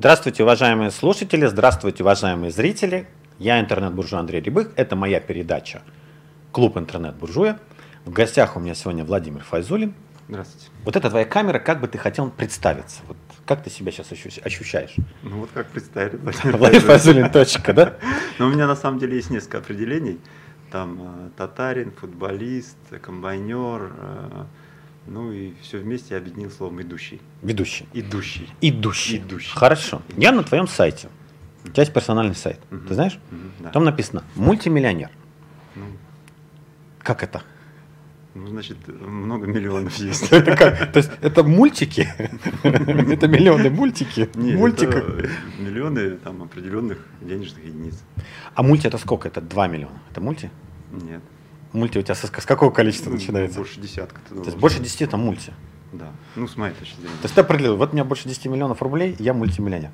Здравствуйте, уважаемые слушатели, здравствуйте, уважаемые зрители. Я интернет-буржуй Андрей Рябых. Это моя передача «Клуб интернет-буржуя». В гостях у меня сегодня Владимир Файзулин. Здравствуйте. Вот это твоя камера, как бы ты хотел представиться? Вот как ты себя сейчас ощущаешь? Ну вот как представили. Владимир Файзулин, точка, да? Но у меня на самом деле есть несколько определений. Там э, татарин, футболист, комбайнер, э, ну и все вместе я объединил словом идущий. Ведущий. Идущий. Идущий. Идущий. Хорошо. Я на твоем сайте. У тебя есть персональный сайт. Мгм. Ты знаешь? Мгм, да. Там написано мультимиллионер. Ну, Как это? ну, значит, много миллионов есть. Это как? То есть это мультики? Это миллионы мультики? Мультика. миллионы там определенных денежных единиц. А мульти это сколько? Это 2 миллиона. Это мульти? Нет. Мульти у тебя со- с какого количества Ну, начинается? Больше десятка. То есть больше 10 это мульти. Да. Ну, с моей точки зрения. То есть ты определил, вот у меня больше 10 миллионов рублей, я мультимиллионер.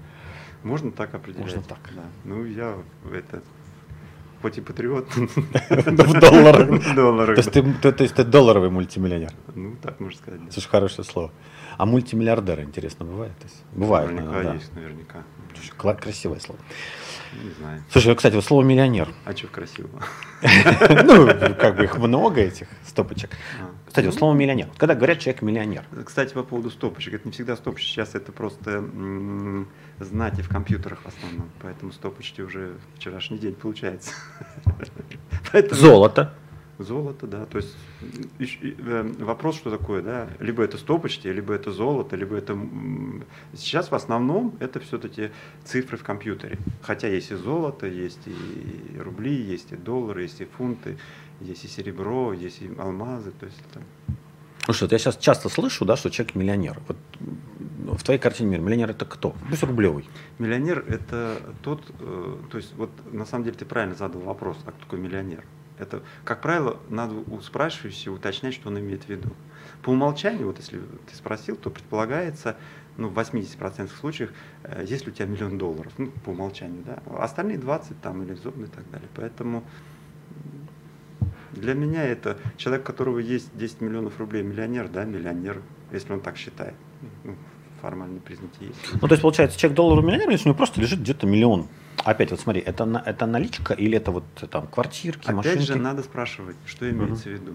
Можно так определять. Можно так. Да. Ну, я это хоть и патриот. В долларах. Долларах. То есть ты, долларовый мультимиллионер. Ну, так можно сказать. Слушай, хорошее слово. А мультимиллиардеры, интересно, бывает? Бывают, Наверняка есть, наверняка. Красивое слово. Не знаю. Слушай, кстати, вот слово миллионер. А что красивого? Ну, как бы их много, этих стопочек. А. Кстати, вот слово миллионер. Когда говорят человек миллионер, Кстати, по поводу стопочек. Это не всегда стопочки. Сейчас это просто знати в компьютерах в основном. Поэтому стопочки уже вчерашний день получается. Золото. Золото, да. То есть э, вопрос, что такое, да? Либо это стопочки, либо это золото, либо это... Сейчас в основном это все-таки цифры в компьютере. Хотя есть и золото, есть и рубли, есть и доллары, есть и фунты, есть и серебро, есть и алмазы. То есть это... Слушай, вот я сейчас часто слышу, да, что человек миллионер. Вот м, в твоей картине мира миллионер это кто? Пусть рублевый. Миллионер – это тот, э, то есть вот на самом деле ты правильно задал вопрос, а кто такой миллионер? Это, как правило, надо у спрашивающего уточнять, что он имеет в виду. По умолчанию, вот если ты спросил, то предполагается, ну, в 80% случаев, э, есть ли у тебя миллион долларов, ну, по умолчанию, да. А Остальные 20 там или зоны и так далее. Поэтому для меня это человек, у которого есть 10 миллионов рублей, миллионер, да, миллионер, если он так считает. Ну, формальные признаки есть. Ну, то есть, получается, человек долларовый миллионер, если у него просто лежит где-то миллион. Опять вот смотри, это, это наличка или это вот там квартирки, Опять машинки? же, надо спрашивать, что имеется в виду.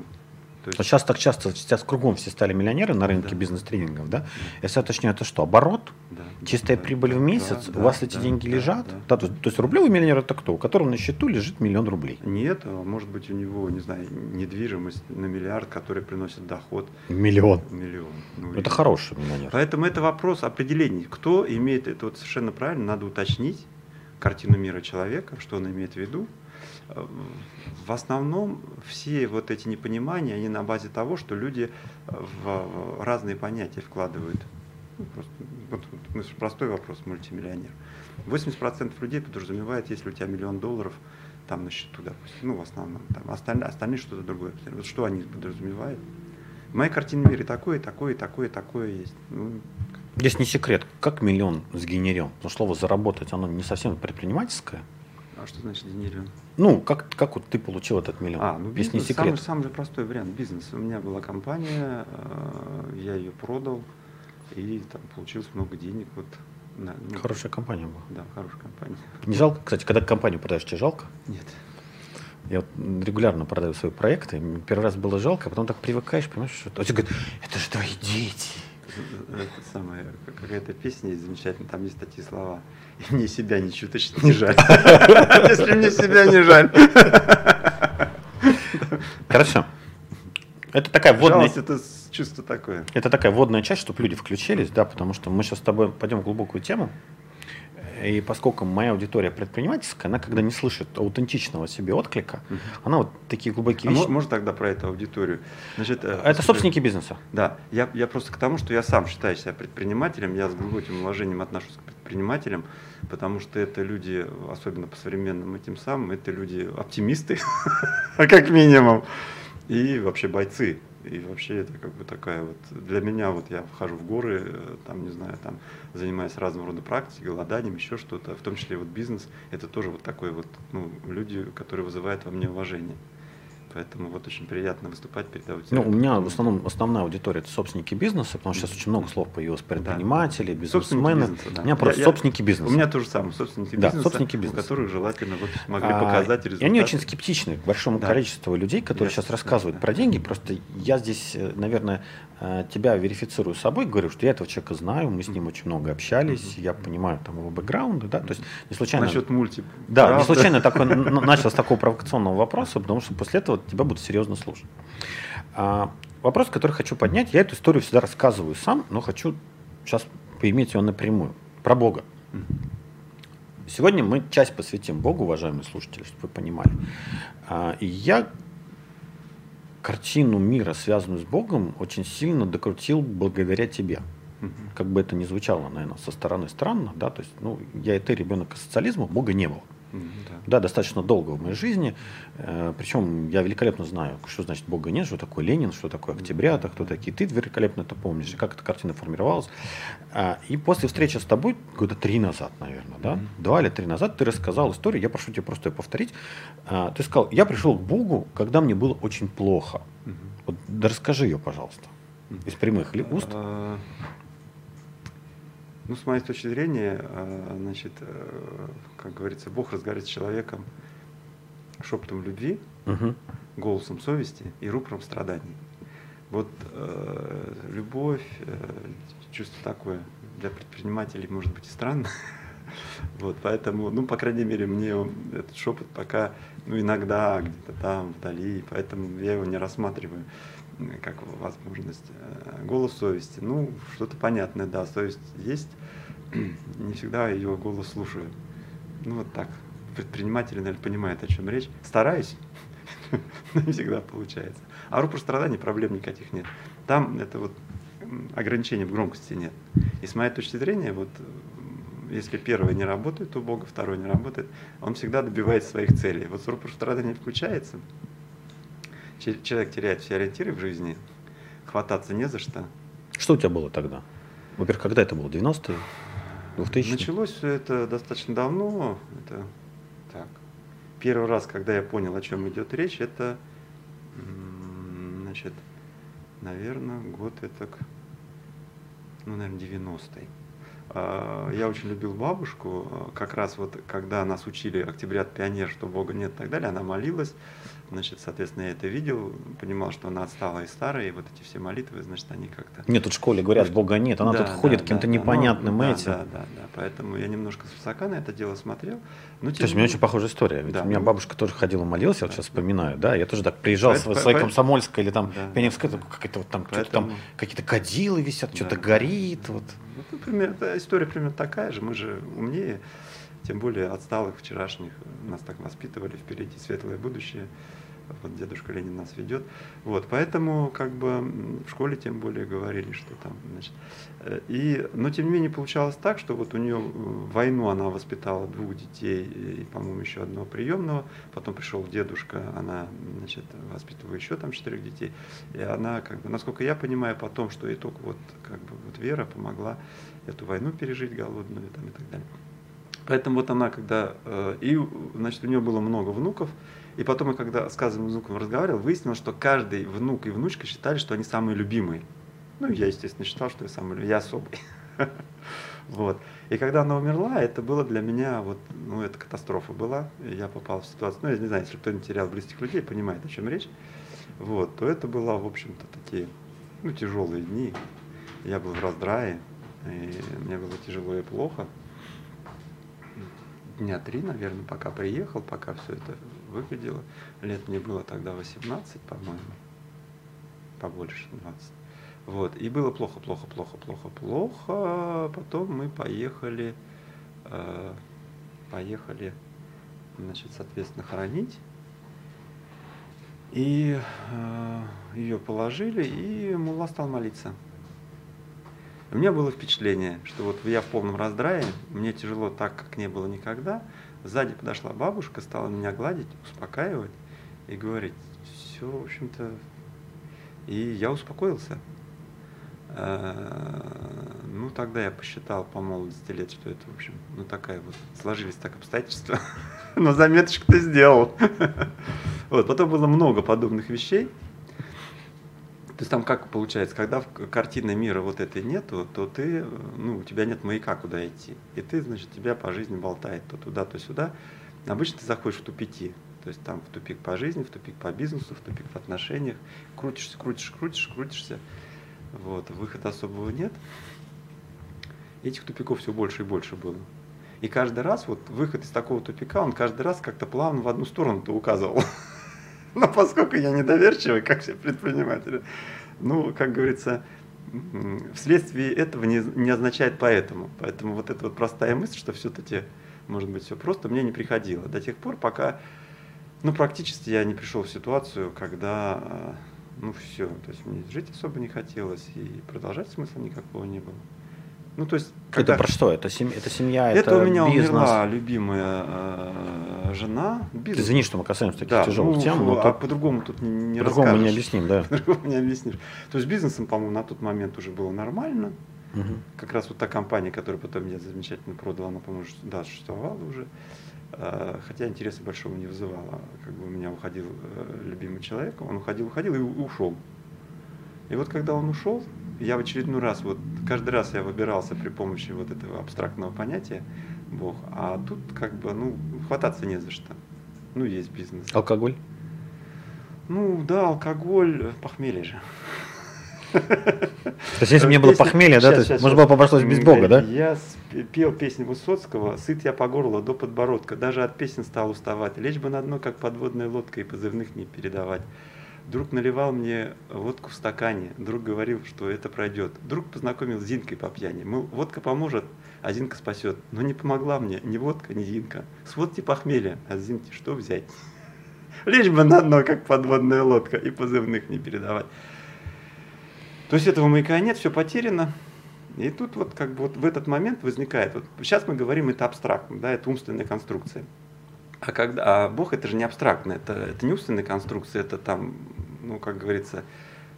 То есть, Вот сейчас так часто, сейчас кругом все стали миллионеры на рынке Да. бизнес-тренингов, да? Если я уточню, это что, оборот? да, Чистая да, прибыль да, в месяц? да, у вас да, эти да, деньги да, лежат? да. Да, то, есть- то есть рублевый миллионер это кто? У которого на счету лежит миллион рублей. Нет, а может быть у него, не знаю, недвижимость на миллиард, который приносит доход Миллион. миллион. Ну, Это и- хороший миллионер. Поэтому это вопрос определений. Кто имеет это вот совершенно правильно, надо уточнить картину мира человека, что он имеет в виду. Э, В основном все вот эти непонимания, они на базе того, что люди э, в разные понятия вкладывают. Ну, вот, вот, ну, простой вопрос, мультимиллионер. 80% людей подразумевает, если у тебя миллион долларов там на счету, допустим, ну, в основном, там, остальные, остальные что-то другое. Вот что они подразумевают? В моей картине мира и такое, и такое, такое, такое есть. Ну, Здесь не секрет, как миллион сгенерен. Но слово заработать, оно не совсем предпринимательское. а что значит генерируем? Ну, как, как вот ты получил этот миллион? А, ну Если не бизнес, самый, секрет. самый же простой вариант бизнес. У меня была компания, э, я ее продал, и там получилось много денег. Вот, на, ну, Хорошая компания была. Да, хорошая компания. Не жалко? Кстати, когда компанию продаешь, тебе жалко? Нет. Я вот регулярно продаю свои проекты. Первый раз было жалко, а потом так привыкаешь, понимаешь, что... А тебе говорят, это же твои дети. Это самое, какая-то песня есть замечательная, там есть такие слова. И мне себя ни чуточно не жаль. Если мне себя не жаль. Хорошо. Это такая Жалость это чувство такое. это такая вводная часть, чтобы люди включились, да, потому что мы сейчас с тобой пойдем в глубокую тему. И поскольку моя аудитория предпринимательская, она когда не слышит аутентичного себе отклика, она вот такие глубокие А вещи. мо- может тогда про эту аудиторию? Значит, э, Это собственники бизнеса. Да, я, я просто к тому, что я сам считаю себя предпринимателем, я с глубоким уважением отношусь к предпринимателям, потому что это люди, особенно по современным этим самым, это люди оптимисты, как минимум, и вообще бойцы. И вообще это как бы такая вот, для меня вот я вхожу в горы, э, там, не знаю, там, занимаюсь разного рода практикой, голоданием, еще что-то, в том числе вот бизнес, это тоже вот такой вот, ну, люди, которые вызывают во мне уважение. Поэтому вот очень приятно выступать перед аудиторией. Ну, у меня в основном основная аудитория это собственники бизнеса, потому что сейчас очень много слов появилось предприниматели, бизнесмены. Бизнеса, да. У меня просто я, собственники бизнеса. У меня тоже самое, собственники да, бизнеса, собственники бизнеса. у которых желательно вот могли а, показать результаты. И они очень скептичны к большому да. количеству людей, которые я, сейчас рассказывают да, про деньги. Просто я здесь, э, наверное, тебя верифицирую собой, говорю, что я этого человека знаю, мы с ним очень много общались, я понимаю там его бэкграунды, да, то есть не случайно... Насчет мульти. Да, правда? не случайно такой, начал с такого провокационного вопроса, потому что после этого тебя будут серьезно слушать. А, вопрос, который хочу поднять, я эту историю всегда рассказываю сам, но хочу сейчас поиметь ее напрямую. Про Бога. Сегодня мы часть посвятим Богу, уважаемые слушатели, чтобы вы понимали. А, и я картину мира, связанную с Богом, очень сильно докрутил благодаря тебе. Как бы это ни звучало, наверное, со стороны странно, да, то есть, ну, я и ты ребенок социализма, Бога не было. Да. да, достаточно долго в моей жизни. Э, Причем я великолепно знаю, что значит Бога нет, что такое Ленин, что такое октябрята, кто такие. Ты великолепно это помнишь, как эта картина формировалась. А, и после встречи с тобой, года три назад, наверное, да, два или три назад, ты рассказал историю, я прошу тебя просто ее повторить. А, ты сказал, я пришел к Богу, когда мне было очень плохо. Вот, да расскажи ее, пожалуйста, из прямых уст. Ну, с моей точки зрения, э, значит, э, как говорится, Бог разговаривает с человеком шепотом любви, угу. голосом совести и рупором страданий. Вот э, любовь, э, чувство такое для предпринимателей может быть и странно. Вот, поэтому, ну, по крайней мере, мне этот шепот пока, ну, иногда где-то там, вдали, поэтому я его не рассматриваю как возможность. Э, голос совести, ну, что-то понятное, да, совесть есть, не всегда ее голос слушаю. Ну, вот так. Предприниматели, наверное, понимают, о чем речь. Стараюсь, но не всегда получается. А рупор страданий проблем никаких нет. Там это вот ограничения в громкости нет. И с моей точки зрения, вот если первое не работает у Бога, второе не работает, он всегда добивается своих целей. Вот рупор страданий включается, человек теряет все ориентиры в жизни, хвататься не за что. Что у тебя было тогда? Во-первых, когда это было? 90-е? 2000 Началось все это достаточно давно. Это так. Первый раз, когда я понял, о чем идет речь, это, значит, наверное, год это, ну, наверное, 90-й. А, я очень любил бабушку, как раз вот когда нас учили октябрят пионер, что Бога нет и так далее, она молилась, значит, соответственно, я это видел, понимал, что она отстала и старая, и вот эти все молитвы, значит, они как-то... Нет, тут в школе говорят, Бога нет, она да, тут ходит да, каким-то да, непонятным ну, этим. Да, да, да, поэтому я немножко с высока на это дело смотрел. Но, То есть у меня очень похожая история, ведь да, у меня ну, бабушка тоже ходила молилась, я вот сейчас вспоминаю, да, я тоже так приезжал в своей Комсомольской или там да, Пионерской, какая-то вот там, поэтому... там какие-то кадилы висят, да, что-то горит, вот. Ну, например, история примерно такая же, мы же умнее, тем более отсталых вчерашних, нас так воспитывали, впереди светлое будущее вот дедушка Ленин нас ведет. Вот, поэтому как бы в школе тем более говорили, что там, значит. Э, и, но тем не менее получалось так, что вот у нее в войну она воспитала двух детей и, по-моему, еще одного приемного. Потом пришел дедушка, она, значит, воспитывала еще там четырех детей. И она, как бы, насколько я понимаю, потом, что ей только вот, как бы, вот Вера помогла эту войну пережить голодную там, и так далее. Поэтому вот она, когда... Э, и, значит, у нее было много внуков, и потом, я, когда с каждым внуком разговаривал, выяснилось, что каждый внук и внучка считали, что они самые любимые. Ну, я, естественно, считал, что я самый я особый. Вот. И когда она умерла, это было для меня, вот, ну, это катастрофа была. Я попал в ситуацию, ну, я не знаю, если кто-нибудь терял близких людей, понимает, о чем речь. Вот, то это было, в общем-то, такие, ну, тяжелые дни. Я был в раздрае, и мне было тяжело и плохо. Дня три, наверное, пока приехал, пока все это выглядело. Лет мне было тогда 18, по-моему, побольше 20. Вот, и было плохо, плохо, плохо, плохо, плохо. Потом мы поехали, э, поехали, значит, соответственно, хоронить. И э, ее положили, и Мула стал молиться. У меня было впечатление, что вот я в полном раздрае, мне тяжело так, как не было никогда. Сзади подошла бабушка, стала меня гладить, успокаивать и говорить, все, в общем-то. И я успокоился. Э, ну, тогда я посчитал по молодости лет, что это, в общем, ну, такая вот, сложились так обстоятельства. Но заметочку ты сделал. Вот, потом было много подобных вещей. То есть там как получается, когда в картины мира вот этой нету, то ты, ну, у тебя нет маяка, куда идти. И ты, значит, тебя по жизни болтает то туда, то сюда. Обычно ты заходишь в тупики. То есть там в тупик по жизни, в тупик по бизнесу, в тупик в отношениях. Крутишься, крутишь, крутишь, крутишься. Вот, выхода особого нет. Этих тупиков все больше и больше было. И каждый раз вот выход из такого тупика, он каждый раз как-то плавно в одну сторону-то указывал. Но поскольку я недоверчивый, как все предприниматели, ну, как говорится, вследствие этого не, не означает поэтому. Поэтому вот эта вот простая мысль, что все-таки может быть все просто, мне не приходило до тех пор, пока, ну, практически я не пришел в ситуацию, когда, ну, все, то есть мне жить особо не хотелось и продолжать смысла никакого не было. Ну, то есть, когда... Это про что? Это, семья, это семья, это, это у меня бизнес? умерла любимая э, жена. Бизнес. Извини, что мы касаемся таких да, тяжелых ну, тем. Но а тут... по-другому тут не, не По-другому не объясним, да. По-другому не объяснишь. То есть бизнесом, по-моему, на тот момент уже было нормально. Угу. Как раз вот та компания, которую потом я замечательно продал, она, по-моему, да, существовала уже. Э, хотя интереса большого не вызывала. Как бы у меня уходил э, любимый человек, он уходил, уходил и ушел. И вот когда он ушел, я в очередной раз, вот каждый раз я выбирался при помощи вот этого абстрактного понятия Бог, а тут как бы, ну, хвататься не за что. Ну, есть бизнес. Алкоголь? Ну, да, алкоголь, похмелье же. То есть, если бы не было похмелья, да, то есть, можно было обошлось без Бога, да? Я пел песни Высоцкого «Сыт я по горло до подбородка». Даже от песен стал уставать. Лечь бы на дно, как подводная лодка, и позывных не передавать. Друг наливал мне водку в стакане. Друг говорил, что это пройдет. Друг познакомил с Зинкой по пьяни. Мол, водка поможет, а Зинка спасет. Но не помогла мне ни водка, ни Зинка. С водки похмелья, а с Зинки что взять? Лишь бы на дно, как подводная лодка, и позывных не передавать. То есть этого маяка нет, все потеряно. И тут вот как бы вот в этот момент возникает, вот сейчас мы говорим это абстрактно, да, это умственная конструкция. А, когда, а Бог это же не абстрактно, это, это не умственная конструкция, это там, ну, как говорится,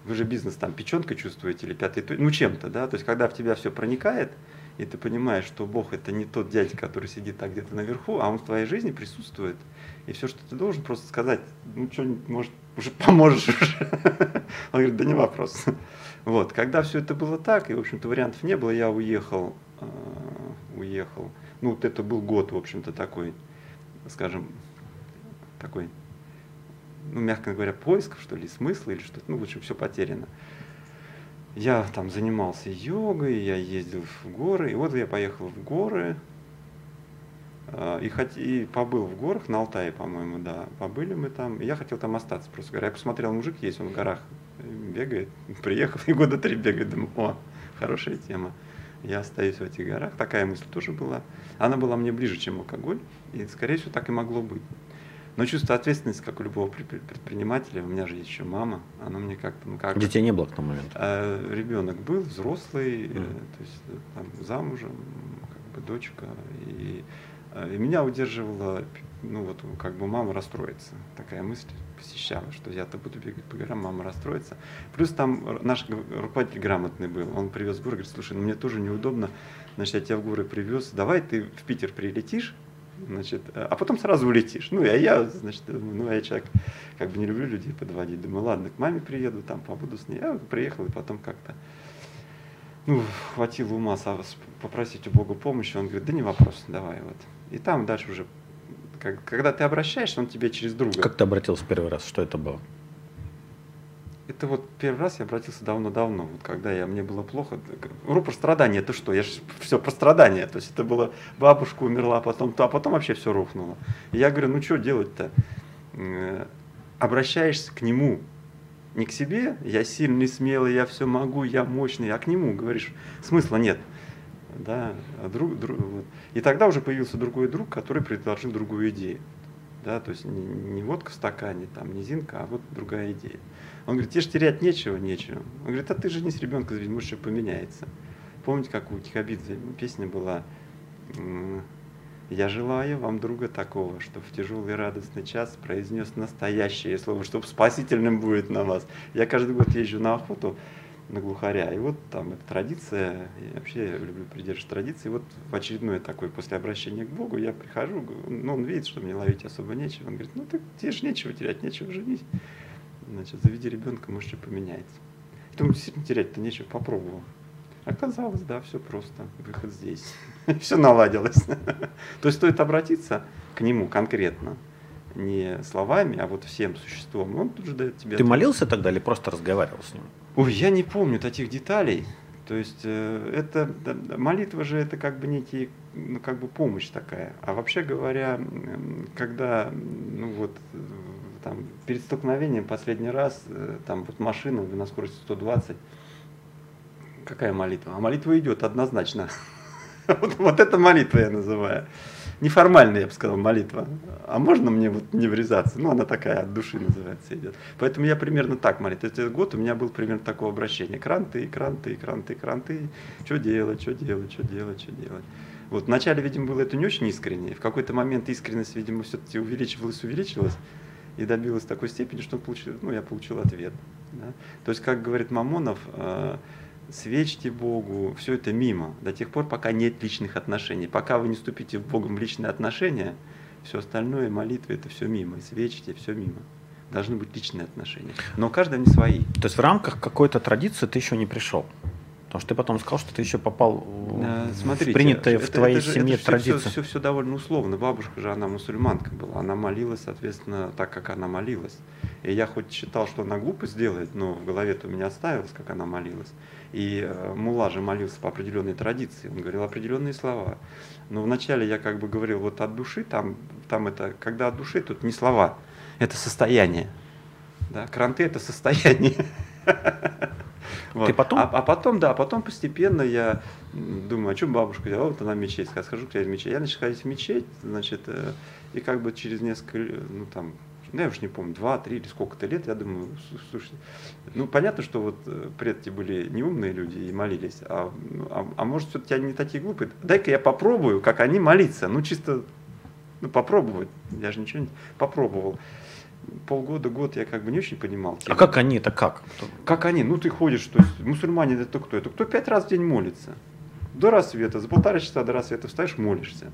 вы же бизнес там печенкой чувствуете или пятой, ну, чем-то, да, то есть когда в тебя все проникает, и ты понимаешь, что Бог это не тот дядя, который сидит так где-то наверху, а он в твоей жизни присутствует. И все, что ты должен просто сказать, ну что, может, уже поможешь уже. Он говорит, да не вопрос. Вот, когда все это было так, и, в общем-то, вариантов не было, я уехал, э, уехал. Ну, вот это был год, в общем-то, такой скажем, такой, ну, мягко говоря, поисков, что ли, смысла или что-то, ну, в общем, все потеряно. Я там занимался йогой, я ездил в горы, и вот я поехал в горы, а, и, хоть, и побыл в горах, на Алтае, по-моему, да, побыли мы там, и я хотел там остаться, просто говоря, я посмотрел, мужик есть, он в горах бегает, приехал, и года три бегает, думаю, о, хорошая тема я остаюсь в этих горах. Такая мысль тоже была. Она была мне ближе, чем алкоголь, и, скорее всего, так и могло быть. Но чувство ответственности, как у любого предпринимателя, у меня же есть еще мама, оно мне как-то, ну как... Детей не было к тому моменту? А, ребенок был, взрослый, mm. то есть э, там, замужем, как бы дочка, и, э, и меня удерживала, ну вот, как бы мама расстроится, такая мысль посещала, что я-то буду бегать по горам, мама расстроится. Плюс там наш руководитель грамотный был, он привез в горы, говорит, слушай, ну мне тоже неудобно, значит, я тебя в горы привез, давай ты в Питер прилетишь, значит, а потом сразу улетишь. Ну, а я, значит, ну, я человек, как бы не люблю людей подводить. Думаю, ладно, к маме приеду, там побуду с ней. Я приехал, и потом как-то, ну, хватило ума попросить у Бога помощи. Он говорит, да не вопрос, давай вот. И там дальше уже когда ты обращаешься, он тебе через друга. Как ты обратился первый раз? Что это было? Это вот первый раз я обратился давно-давно, вот когда я, мне было плохо. Рупор страдания, это что? Я же все про страдания. То есть это было, бабушка умерла, потом то, а потом вообще все рухнуло. И я говорю, ну что делать-то? Э, обращаешься к нему, не к себе, я сильный, смелый, я все могу, я мощный, а к нему говоришь, смысла нет да, друг, друг, вот. И тогда уже появился другой друг, который предложил другую идею. Да, то есть не, не водка в стакане, там, не зинка, а вот другая идея. Он говорит, тебе же терять нечего, нечего. Он говорит, а ты же не с ребенка, может, еще поменяется. Помните, как у Кихабидзе песня была «Я желаю вам друга такого, что в тяжелый радостный час произнес настоящее слово, чтобы спасительным будет на вас». Я каждый год езжу на охоту, на глухаря. И вот там эта традиция, и вообще я люблю придерживаться традиции. Вот в очередной такой, после обращения к Богу, я прихожу, ну, он видит, что мне ловить особо нечего. Он говорит, ну, ты, тебе же нечего терять, нечего женись. Значит, заведи ребенка, может, что поменяется. И думаю, действительно терять-то нечего, попробовал. Оказалось, да, все просто, выход здесь. все наладилось. То есть стоит обратиться к нему конкретно не словами, а вот всем существом, он тут же дает тебе... Ты молился тогда или просто разговаривал с ним? Ой, я не помню таких деталей. То есть э, это молитва же это как бы некий, ну как бы помощь такая. А вообще говоря, когда ну вот там перед столкновением последний раз э, там вот машина на скорости 120, какая молитва? А молитва идет однозначно. вот, вот это молитва я называю неформальная, я бы сказал, молитва. А можно мне вот не врезаться? Ну, она такая от души называется идет. Поэтому я примерно так молит. Этот год у меня был примерно такое обращение. Кранты, кранты, кранты, кранты. Что делать, что делать, что делать, что делать. Вот вначале, видимо, было это не очень искренне. В какой-то момент искренность, видимо, все-таки увеличивалась, увеличивалась и добилась такой степени, что получил, ну, я получил ответ. Да? То есть, как говорит Мамонов, э, свечьте Богу, все это мимо, до тех пор, пока нет личных отношений. Пока вы не вступите в Богом в личные отношения, все остальное, молитвы, это все мимо, и свечите, все мимо. Должны быть личные отношения. Но у каждого не свои. То есть в рамках какой-то традиции ты еще не пришел? Потому что ты потом сказал, что ты еще попал Смотрите, в принятые это, в твоей это, семье это традиции. Все, все, все довольно условно. Бабушка же, она мусульманка была. Она молилась, соответственно, так, как она молилась. И я хоть считал, что она глупость делает, но в голове-то у меня оставилось, как она молилась. И э, Мула же молился по определенной традиции, он говорил определенные слова. Но вначале я как бы говорил вот от души, там, там это, когда от души, тут не слова, это состояние. Да? Кранты это состояние. Вот. Ты потом? А, а потом, да, потом постепенно я думаю, о чем бабушка делала, вот она мечеть, сказала, схожу к тебе в мечеть. Я начал ходить в мечеть, значит, э, и как бы через несколько, ну там, ну, я уж не помню, два, три или сколько-то лет, я думаю, слушайте, ну, понятно, что вот э, предки были неумные люди и молились, а, а, а может, все-таки они не такие глупые, дай-ка я попробую, как они молиться, ну, чисто, ну, попробовать, я же ничего не попробовал. Полгода, год я как бы не очень понимал. Тему. А как они, это как? Как они? Ну, ты ходишь, то есть мусульмане это кто? Это кто пять раз в день молится? До рассвета, за полтора часа до рассвета встаешь, молишься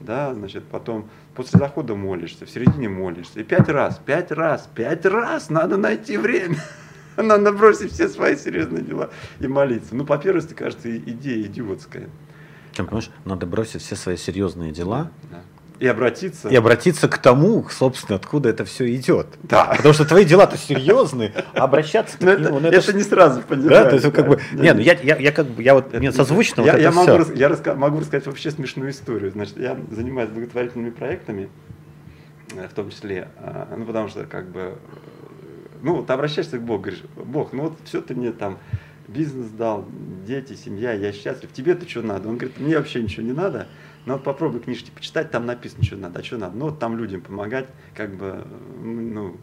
да, значит, потом после захода молишься, в середине молишься. И пять раз, пять раз, пять раз надо найти время. Надо бросить все свои серьезные дела и молиться. Ну, по первости, кажется, идея идиотская. Чем, понимаешь, надо бросить все свои серьезные дела да. И обратиться. И обратиться к тому, собственно, откуда это все идет. Да. Потому что твои дела-то серьезные, а обращаться к нему, ну, это, это не сразу понимаешь. Да, то есть как бы, не, ну я, я, я как бы, я вот, мне созвучно я, вот я могу, все. Я раска, могу рассказать вообще смешную историю. Значит, я занимаюсь благотворительными проектами, э, в том числе, а, ну потому что как бы, ну ты обращаешься к Богу, говоришь, Бог, ну вот все ты мне там бизнес дал, дети, семья, я счастлив, тебе-то что надо? Он говорит, мне вообще ничего не надо, ну вот попробуй книжки почитать, там написано, что надо, а что надо. Ну вот там людям помогать, как бы, ну,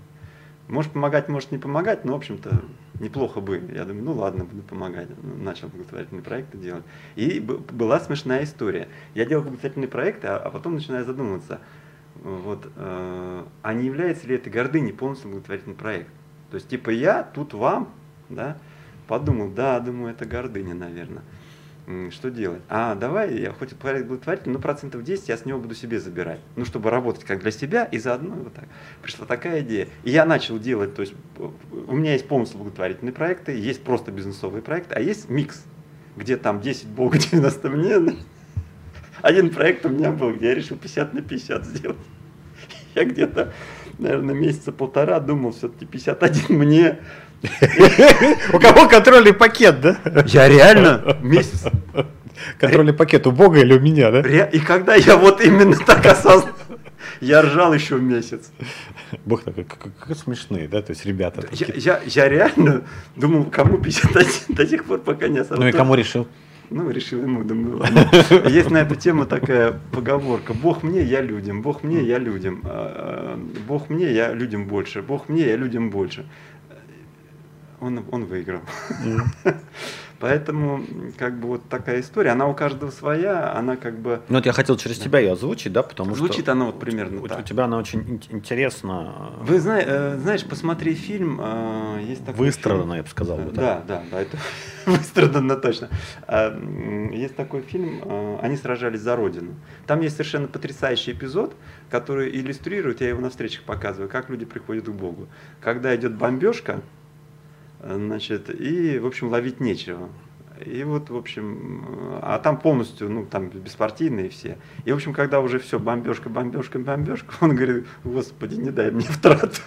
может помогать, может не помогать, но, в общем-то, неплохо бы. Я думаю, ну ладно, буду помогать. Ну, начал благотворительные проекты делать. И была смешная история. Я делал благотворительные проекты, а, а потом начинаю задумываться, вот, э, а не является ли это гордыней полностью благотворительный проект? То есть, типа, я тут вам, да, подумал, да, думаю, это гордыня, наверное что делать? А давай, я хоть проект благотворительный, но процентов 10 я с него буду себе забирать. Ну, чтобы работать как для себя и заодно вот так. Пришла такая идея. И я начал делать, то есть у меня есть полностью благотворительные проекты, есть просто бизнесовые проекты, а есть микс, где там 10 Бога, 90 мне. Один проект у меня был, где я решил 50 на 50 сделать. Я где-то, наверное, месяца полтора думал, все-таки 51 мне, у кого контрольный пакет, да? Я реально месяц. Контрольный пакет у Бога или у меня, да? И когда я вот именно так осознал, я ржал еще месяц. Бог такой, как, как смешные, да, то есть ребята. Я, я, я реально думал, кому 51 до тех пор, пока не осознал. Ну и кому решил? Ну, решил ему, думаю, ладно. Есть на эту тему такая поговорка. Бог мне, я людям. Бог мне, я людям. А, а, Бог мне, я людям больше. Бог мне, я людям больше он, он выиграл. Mm. Поэтому, как бы, вот такая история, она у каждого своя, она как бы... Ну, вот я хотел через да. тебя ее озвучить, да, потому Звучит что... Звучит она вот примерно у, так. У тебя она очень интересна. Вы зна- э, знаешь, посмотри фильм, э, есть такой Выстрадано, я бы сказал. Да, да, да, да это выстрадано точно. А, есть такой фильм э, «Они сражались за Родину». Там есть совершенно потрясающий эпизод, который иллюстрирует, я его на встречах показываю, как люди приходят к Богу. Когда идет бомбежка, Значит, и, в общем, ловить нечего. И вот, в общем, а там полностью, ну, там беспартийные все. И, в общем, когда уже все, бомбежка, бомбежка, бомбежка, он говорит, господи, не дай мне втрат.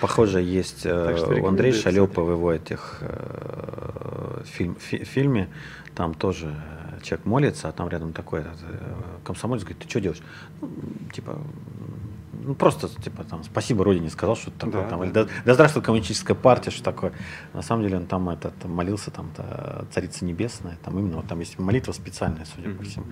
Похоже, есть э, у Андрея Шалепа в его этих э, фильм, фи, фильме, там тоже человек молится, а там рядом такой этот, э, комсомолец говорит, ты что делаешь? Ну, типа, ну, просто, типа, там, спасибо Родине сказал, что такое, да, там, да. или да, да здравствует коммунистическая партия, что такое. На самом деле он там этот, молился, там, -то, Царица Небесная, там именно, вот там есть молитва специальная, судя по всему.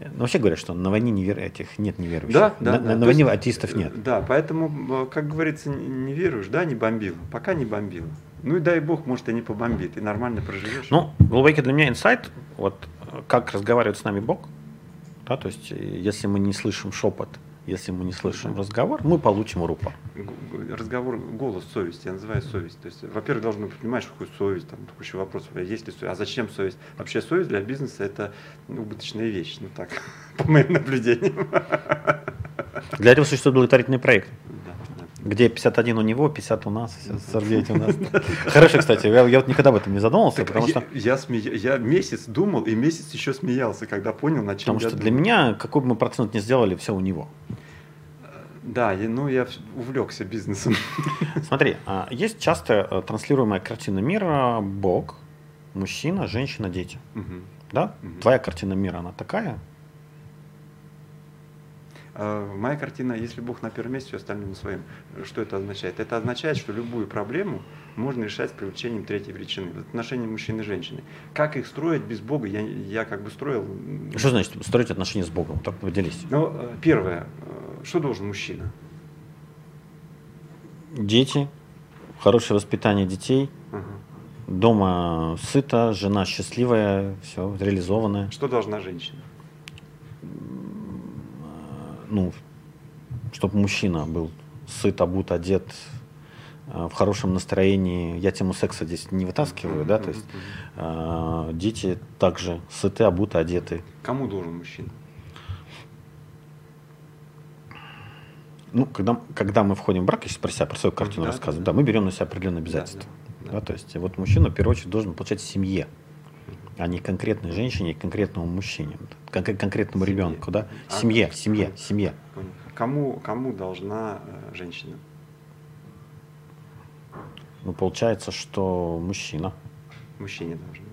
Но вообще говорят, что на войне невер... этих нет неверующих. Да, да. На, да. на войне есть, атеистов нет. Да, поэтому, как говорится, не веруешь, да, не бомбил, пока не бомбил. Ну и дай бог, может, и не побомбит, и нормально проживешь. Ну, глубокий для меня инсайт, вот как разговаривает с нами Бог, да, то есть если мы не слышим шепот, если мы не слышим разговор, мы получим рупор. Разговор, голос совести, я называю совесть. То есть, во-первых, должны понимать, что такое совесть, там куча вопросов, а есть ли совесть, а зачем совесть? Вообще совесть для бизнеса это убыточная вещь, ну так, по моим наблюдениям. Для этого существует благотворительный проект. Где 51 у него, 50 у нас, 49 у нас. Хорошо, кстати, я, я вот никогда об этом не задумывался, так потому я, что... Я, смея... я месяц думал и месяц еще смеялся, когда понял, на чем Потому что для меня, какой бы мы процент не сделали, все у него. Да, ну я увлекся бизнесом. Смотри, а, есть часто э, транслируемая картина мира Бог, мужчина, женщина, дети. Угу. Да? Угу. Твоя картина мира, она такая? А, моя картина, если Бог на первом месте, все остальное на своем. Что это означает? Это означает, что любую проблему можно решать с привлечением третьей величины. В отношении мужчины и женщины. Как их строить без Бога, я, я как бы строил... Что значит строить отношения с Богом? Так поделись. Ну, э, первое. Что должен мужчина? Дети, хорошее воспитание детей, ага. дома сыто, жена счастливая, все реализованная. Что должна женщина? ну, чтобы мужчина был сыт, обут, одет, э, в хорошем настроении. Я тему секса здесь не вытаскиваю, да, то есть э, дети также сыты, обуты, одеты. Кому должен мужчина? Ну, когда, когда мы входим в брак, если про себя, про свою картину да, рассказывать, да, да. мы берем на себя определенные обязательства. Да, да, да. Да, то есть вот мужчина, в первую очередь, должен получать в семье а не конкретной женщине, конкретному мужчине, кон- конкретному семье. ребенку, да? А, семье, семье, семье. Кому, кому должна э, женщина? Ну, получается, что мужчина. Мужчине должна.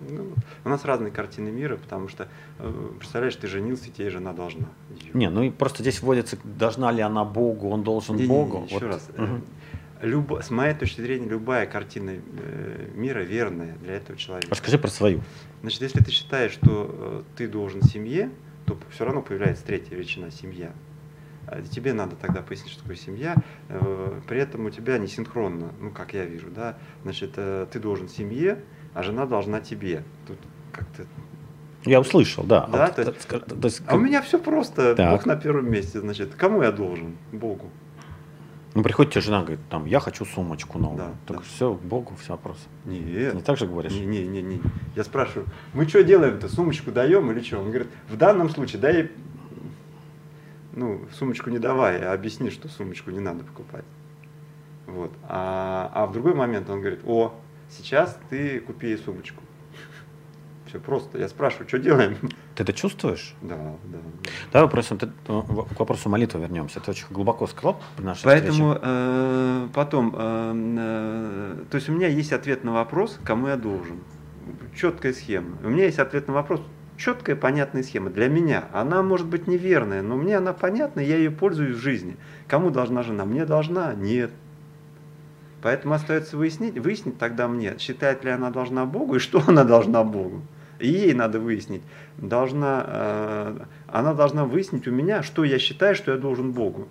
Ну, у нас разные картины мира, потому что, э, представляешь, ты женился, тебе жена должна. Не, ну и просто здесь вводится, должна ли она Богу, он должен не, Богу. Не, не, еще вот. раз. Угу люб, с моей точки зрения, любая картина э, мира верная для этого человека. Расскажи про свою. Значит, если ты считаешь, что э, ты должен семье, то все равно появляется третья величина семья. А тебе надо тогда пояснить, что такое семья. Э, при этом у тебя не синхронно, ну как я вижу, да, значит, э, ты должен семье, а жена должна тебе. Тут как-то я услышал, да. да а, то есть, то, то есть, а у меня все просто. Так. Бог на первом месте, значит. Кому я должен? Богу. Ну, приходит тебе жена, говорит, там, я хочу сумочку новую. Да, так да. все, Богу, все вопрос. Нет. Не так же говоришь? Не, не, не, не. Я спрашиваю, мы что делаем-то, сумочку даем или что? Он говорит, в данном случае дай, ну, сумочку не давай, а объясни, что сумочку не надо покупать. Вот. А, а в другой момент он говорит, о, сейчас ты купи сумочку. Все просто. Я спрашиваю, что делаем? Ты это чувствуешь? Да, да. Давай вопросом, ты, ну, к вопросу молитвы вернемся. Ты очень глубоко сказал при нашей Поэтому э, потом, э, э, то есть у меня есть ответ на вопрос, кому я должен. Четкая схема. У меня есть ответ на вопрос, четкая, понятная схема. Для меня она может быть неверная, но мне она понятна, я ее пользуюсь в жизни. Кому должна жена? Мне должна? Нет. Поэтому остается выяснить, выяснить тогда мне, считает ли она должна Богу и что она должна Богу. И ей надо выяснить, должна, э, она должна выяснить у меня, что я считаю, что я должен Богу.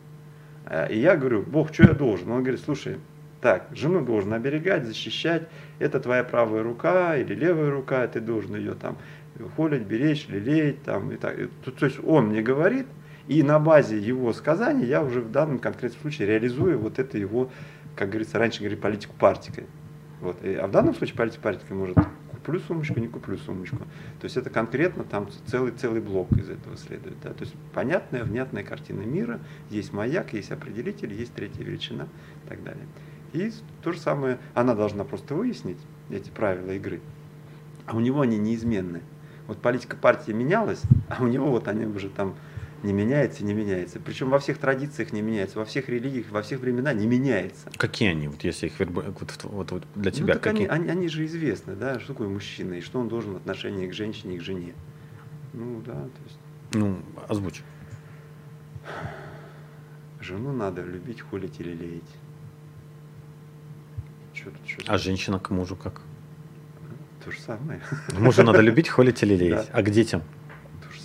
Э, и я говорю, Бог, что я должен? Он говорит, слушай, Так, жену должен оберегать, защищать. Это твоя правая рука или левая рука, ты должен ее там холить, беречь, лелеять. Там, и так. То есть он мне говорит, и на базе его сказаний я уже в данном конкретном случае реализую вот это его, как говорится, раньше говорили, политику партикой. Вот. И, а в данном случае политика партикой может куплю сумочку, не куплю сумочку. То есть это конкретно там целый, целый блок из этого следует. Да? То есть понятная, внятная картина мира, есть маяк, есть определитель, есть третья величина и так далее. И то же самое, она должна просто выяснить эти правила игры, а у него они неизменны. Вот политика партии менялась, а у него вот они уже там не меняется, не меняется. Причем во всех традициях не меняется, во всех религиях, во всех временах не меняется. Какие они, вот если их вот, вот, вот для ну, тебя? Ну, какие? Они, они, они же известны, да, что такое мужчина и что он должен в отношении к женщине и к жене. Ну да, то есть. Ну, озвучь. Жену надо любить, холить или леять. Тут, что а женщина к мужу как? То же самое. Мужа надо любить, холить или леять. А к детям?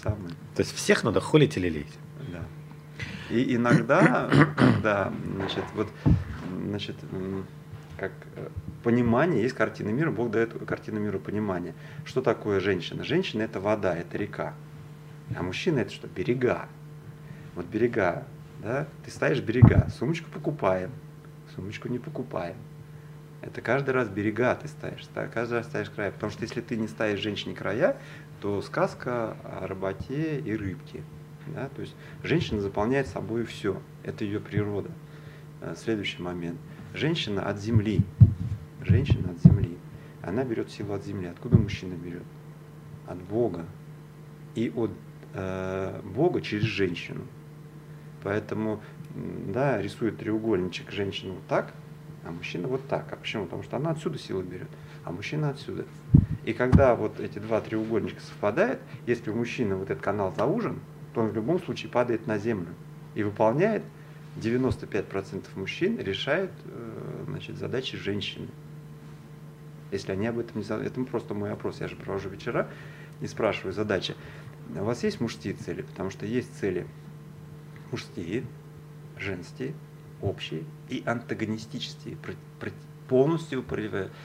Самое. То есть всех надо холить или леять. Да. И иногда, когда, значит, вот, значит, как э, понимание, есть картина мира, Бог дает картину мира понимания. Что такое женщина? Женщина это вода, это река. А мужчина это что? Берега. Вот берега, да? Ты ставишь берега, сумочку покупаем, сумочку не покупаем. Это каждый раз берега ты ставишь, каждый раз ставишь края. Потому что если ты не ставишь женщине края, то сказка о работе и рыбке. Да? То есть женщина заполняет собой все. Это ее природа. Э, следующий момент. Женщина от земли. Женщина от земли. Она берет силу от земли. Откуда мужчина берет? От Бога. И от э, Бога через женщину. Поэтому, да, рисует треугольничек женщина вот так, а мужчина вот так. А почему? Потому что она отсюда силу берет, а мужчина отсюда. И когда вот эти два треугольничка совпадают, если у мужчины вот этот канал заужен, то он в любом случае падает на землю и выполняет 95% мужчин решают э, значит, задачи женщины. Если они об этом не знают, это просто мой опрос, я же провожу вечера и спрашиваю задачи. У вас есть мужские цели? Потому что есть цели мужские, женские, общие и антагонистические, полностью,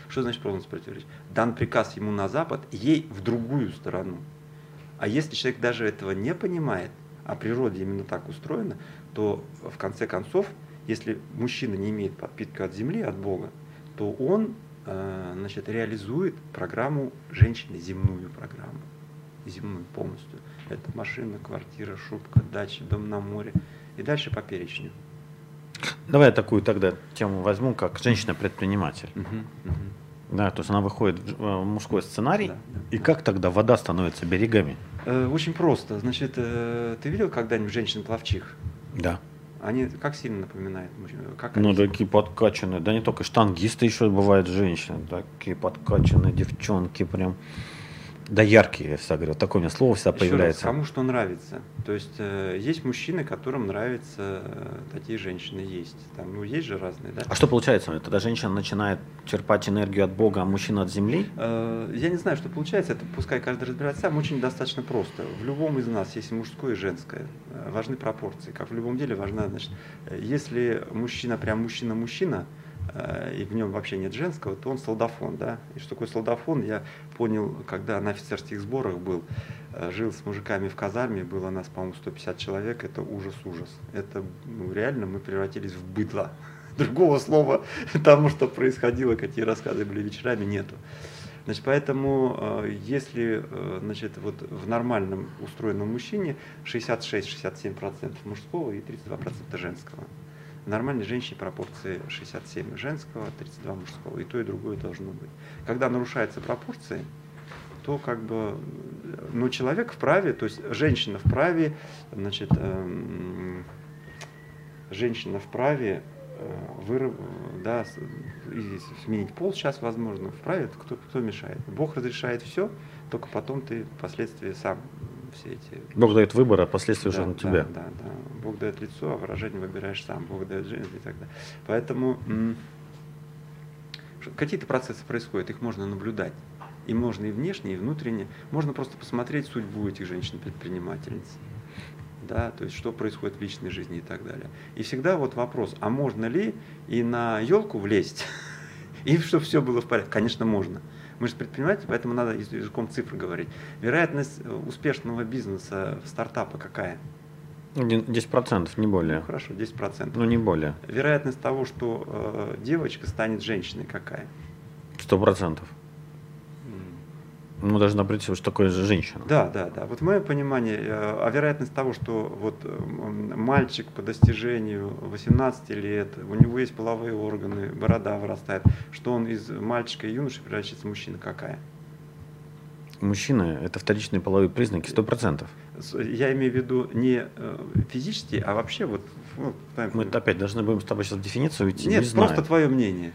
что значит полностью противоречит? Дан приказ ему на запад, ей в другую сторону. А если человек даже этого не понимает, а природа именно так устроена, то в конце концов, если мужчина не имеет подпитки от земли, от Бога, то он э, значит, реализует программу женщины, земную программу, земную полностью. Это машина, квартира, шубка, дача, дом на море и дальше по перечню. Давай я такую тогда тему возьму, как женщина-предприниматель. Угу, угу. Да, то есть она выходит в э, мужской сценарий, да, да, и как тогда вода становится берегами? Э, очень просто. Значит, э, ты видел когда-нибудь женщин-пловчих? Да. Они как сильно напоминают мужчин? Как ну, они... такие подкачанные. Да не только штангисты еще бывают женщины. Такие подкачанные девчонки прям. Да яркие, я всегда говорю. Такое у меня слово всегда Еще появляется. Раз, кому что нравится. То есть э, есть мужчины, которым нравятся э, такие женщины есть. Там, ну, есть же разные, да? А что получается? Тогда женщина начинает черпать энергию от Бога, а мужчина от земли? Э, я не знаю, что получается. Это пускай каждый разбирается сам. Очень достаточно просто. В любом из нас есть и мужское, и женское. Э, важны пропорции. Как в любом деле важна, значит, э, если мужчина прям мужчина-мужчина, Э, и в нем вообще нет женского, то он солдафон. Да? И что такое солдафон, я понял, когда на офицерских сборах был, э, жил с мужиками в казарме, было нас, по-моему, 150 человек, это ужас-ужас. Это ну, реально мы превратились в быдло. Другого слова тому, что происходило, какие рассказы были вечерами, нету. Значит, поэтому, э, если значит, вот в нормальном устроенном мужчине 66-67% мужского и 32% женского. Нормальной женщине пропорции 67 женского, 32 мужского. И то, и другое должно быть. Когда нарушаются пропорции, то как бы, ну, человек вправе, то есть женщина вправе, значит, э, женщина вправе э, вырв, да, сменить пол сейчас возможно, вправе, кто, кто мешает. Бог разрешает все, только потом ты впоследствии сам все эти... Бог дает выбор, а последствия да, уже на да, тебя. Да, да. Бог дает лицо, а выражение выбираешь сам. Бог дает жизнь и так далее. Поэтому какие-то процессы происходят, их можно наблюдать. И можно и внешне, и внутренне. Можно просто посмотреть судьбу этих женщин-предпринимательниц. да, то есть что происходит в личной жизни и так далее. И всегда вот вопрос, а можно ли и на елку влезть, и чтобы все было в порядке? Конечно, можно. Мы же предприниматели, поэтому надо языком цифр говорить. Вероятность э, успешного бизнеса, стартапа какая? 10%, не более. Ну, хорошо, 10%. Ну, не более. Вероятность того, что э, девочка станет женщиной, какая? Сто процентов. Ну, должна прийти, что такое же женщина. Да, да, да. Вот мое понимание, э, а вероятность того, что вот мальчик по достижению 18 лет, у него есть половые органы, борода вырастает, что он из мальчика и юноши превращается в мужчину, какая? Мужчина – это вторичные половые признаки, сто процентов. Я имею в виду не э, физически, а вообще вот... вот Мы опять должны будем с тобой сейчас в дефиницию уйти. Нет, не просто знаю. твое мнение.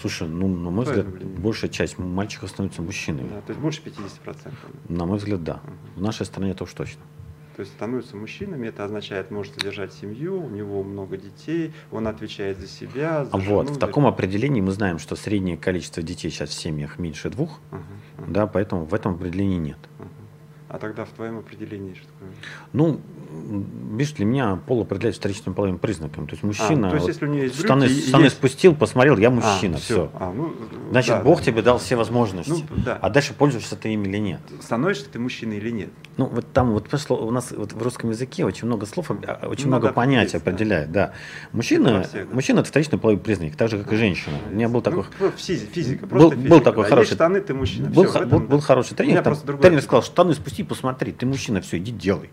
Слушай, ну, на мой взгляд, большая часть мальчиков становится мужчинами. Да, то есть больше 50%. На мой взгляд, да. Угу. В нашей стране это уж точно. То есть становятся мужчинами, это означает, может содержать семью, у него много детей, он отвечает за себя. За а жену, вот, в таком определении мы знаем, что среднее количество детей сейчас в семьях меньше двух, uh-huh, uh-huh. да, поэтому в этом определении нет. Uh-huh. А тогда в твоем определении что такое? Ну, видишь, для меня пол определяется вторичным половым признаком. То есть мужчина, а, то есть, если у него есть штаны, брюки, штаны есть... спустил, посмотрел, я мужчина, а, все. все. А, ну, Значит, да, Бог да. тебе дал все возможности. Ну, да. А дальше пользуешься ты ими или нет. Становишься ты мужчиной или нет? Ну, вот там вот пошло, у нас вот в русском языке очень много слов, а, очень ну, много понятий определяет. Да. Мужчина, всех, да. мужчина это вторичный половой признак, так же, как и женщина. У меня был ну, такой... Ну, физика, был, физика. Был такой да. хороший... Есть штаны, ты мужчина. Был, все, был, был хороший тренер, там, тренер сказал, штаны спусти, посмотри, ты мужчина, все, иди делай.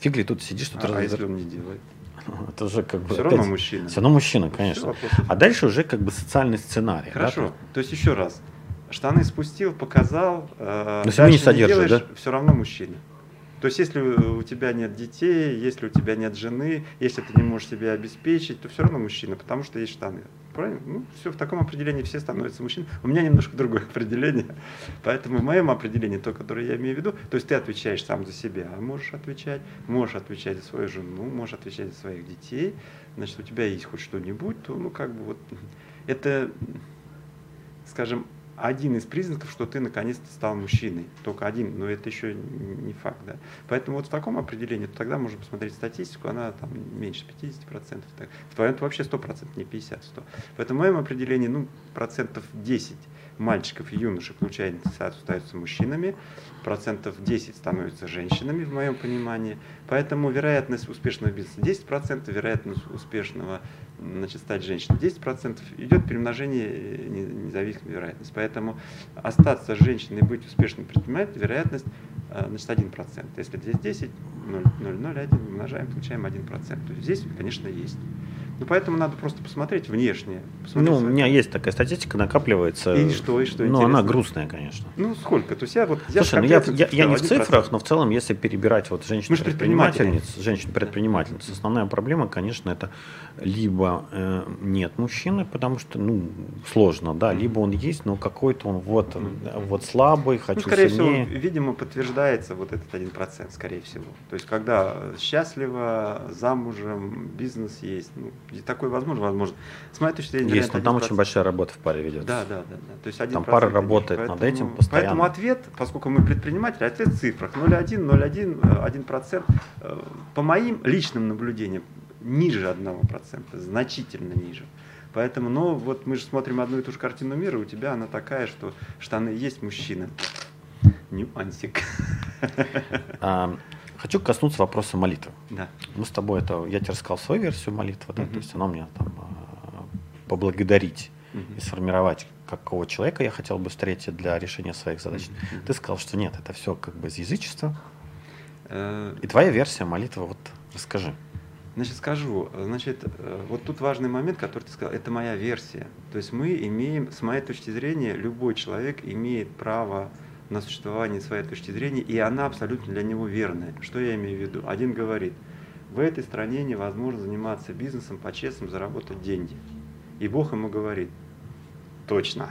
Фиг ли тут сидишь, тут а, а если он не делает? Это уже как бы все равно мужчина. Все равно мужчина, конечно. А дальше уже как бы социальный сценарий. Хорошо. Да? То есть еще раз, штаны спустил, показал. Э, Но не содержит, да? Все равно мужчина. То есть, если у тебя нет детей, если у тебя нет жены, если ты не можешь себя обеспечить, то все равно мужчина, потому что есть штаны. Правильно? Ну, все в таком определении все становятся мужчинами. У меня немножко другое определение. Поэтому в моем определении, то, которое я имею в виду, то есть ты отвечаешь сам за себя, а можешь отвечать, можешь отвечать за свою жену, можешь отвечать за своих детей, значит, у тебя есть хоть что-нибудь, то, ну, как бы вот, это, скажем, один из признаков, что ты наконец-то стал мужчиной. Только один, но это еще не факт. Да? Поэтому вот в таком определении, то тогда можно посмотреть статистику, она там меньше 50%. Так. В твоем вообще 100%, не 50-100. Поэтому в моем определении ну, процентов 10 мальчиков и юношей, получая инициацию, становятся мужчинами, процентов 10 становятся женщинами, в моем понимании. Поэтому вероятность успешного бизнеса 10%, вероятность успешного значит, стать женщиной 10%, идет перемножение э, независимой вероятности. Поэтому остаться женщиной и быть успешным предпринимателем, вероятность э, значит, 1%. Если здесь 10, 0, 0, 0, 1 умножаем, получаем 1%. То есть здесь, конечно, есть. Ну, поэтому надо просто посмотреть внешне. Посмотреть ну, у меня есть такая статистика, накапливается. И что, и что Ну, она грустная, конечно. Ну, сколько? То есть я вот... Слушай, я, ну, я, я, я не в цифрах, но в целом, если перебирать вот женщин-предпринимательниц, женщин-предпринимательниц, основная проблема, конечно, это либо э, нет мужчины, потому что, ну, сложно, да, либо он есть, но какой-то он вот, вот слабый, хочу ну, скорее сильнее. всего, видимо, подтверждается вот этот один процент, скорее всего. То есть, когда счастливо, замужем, бизнес есть, ну, такое возможно, возможно. С моей точки зрения, Есть, но там очень большая работа в паре ведется. Да, да, да. да. То есть там пара работает поэтому, над этим постоянно. Поэтому ответ, поскольку мы предприниматели, ответ в цифрах 0,1, 0,1, 1%. По моим личным наблюдениям, ниже 1%, значительно ниже. Поэтому, ну, вот мы же смотрим одну и ту же картину мира, у тебя она такая, что штаны есть мужчина. Нюансик. Хочу коснуться вопроса молитвы. Да. Мы с тобой это, я тебе рассказал свою версию молитвы, да, угу. то есть она мне там а, поблагодарить угу. и сформировать, какого человека я хотел бы встретить для решения своих задач. Угу. Ты сказал, что нет, это все как бы из язычества. Э, и твоя версия молитвы, вот расскажи. Значит, скажу. Значит, э, вот тут важный момент, который ты сказал, это моя версия. То есть мы имеем, с моей точки зрения, любой человек имеет право на существование своей точки зрения, и она абсолютно для него верная. Что я имею в виду? Один говорит, в этой стране невозможно заниматься бизнесом по-честному, заработать деньги. И Бог ему говорит, точно.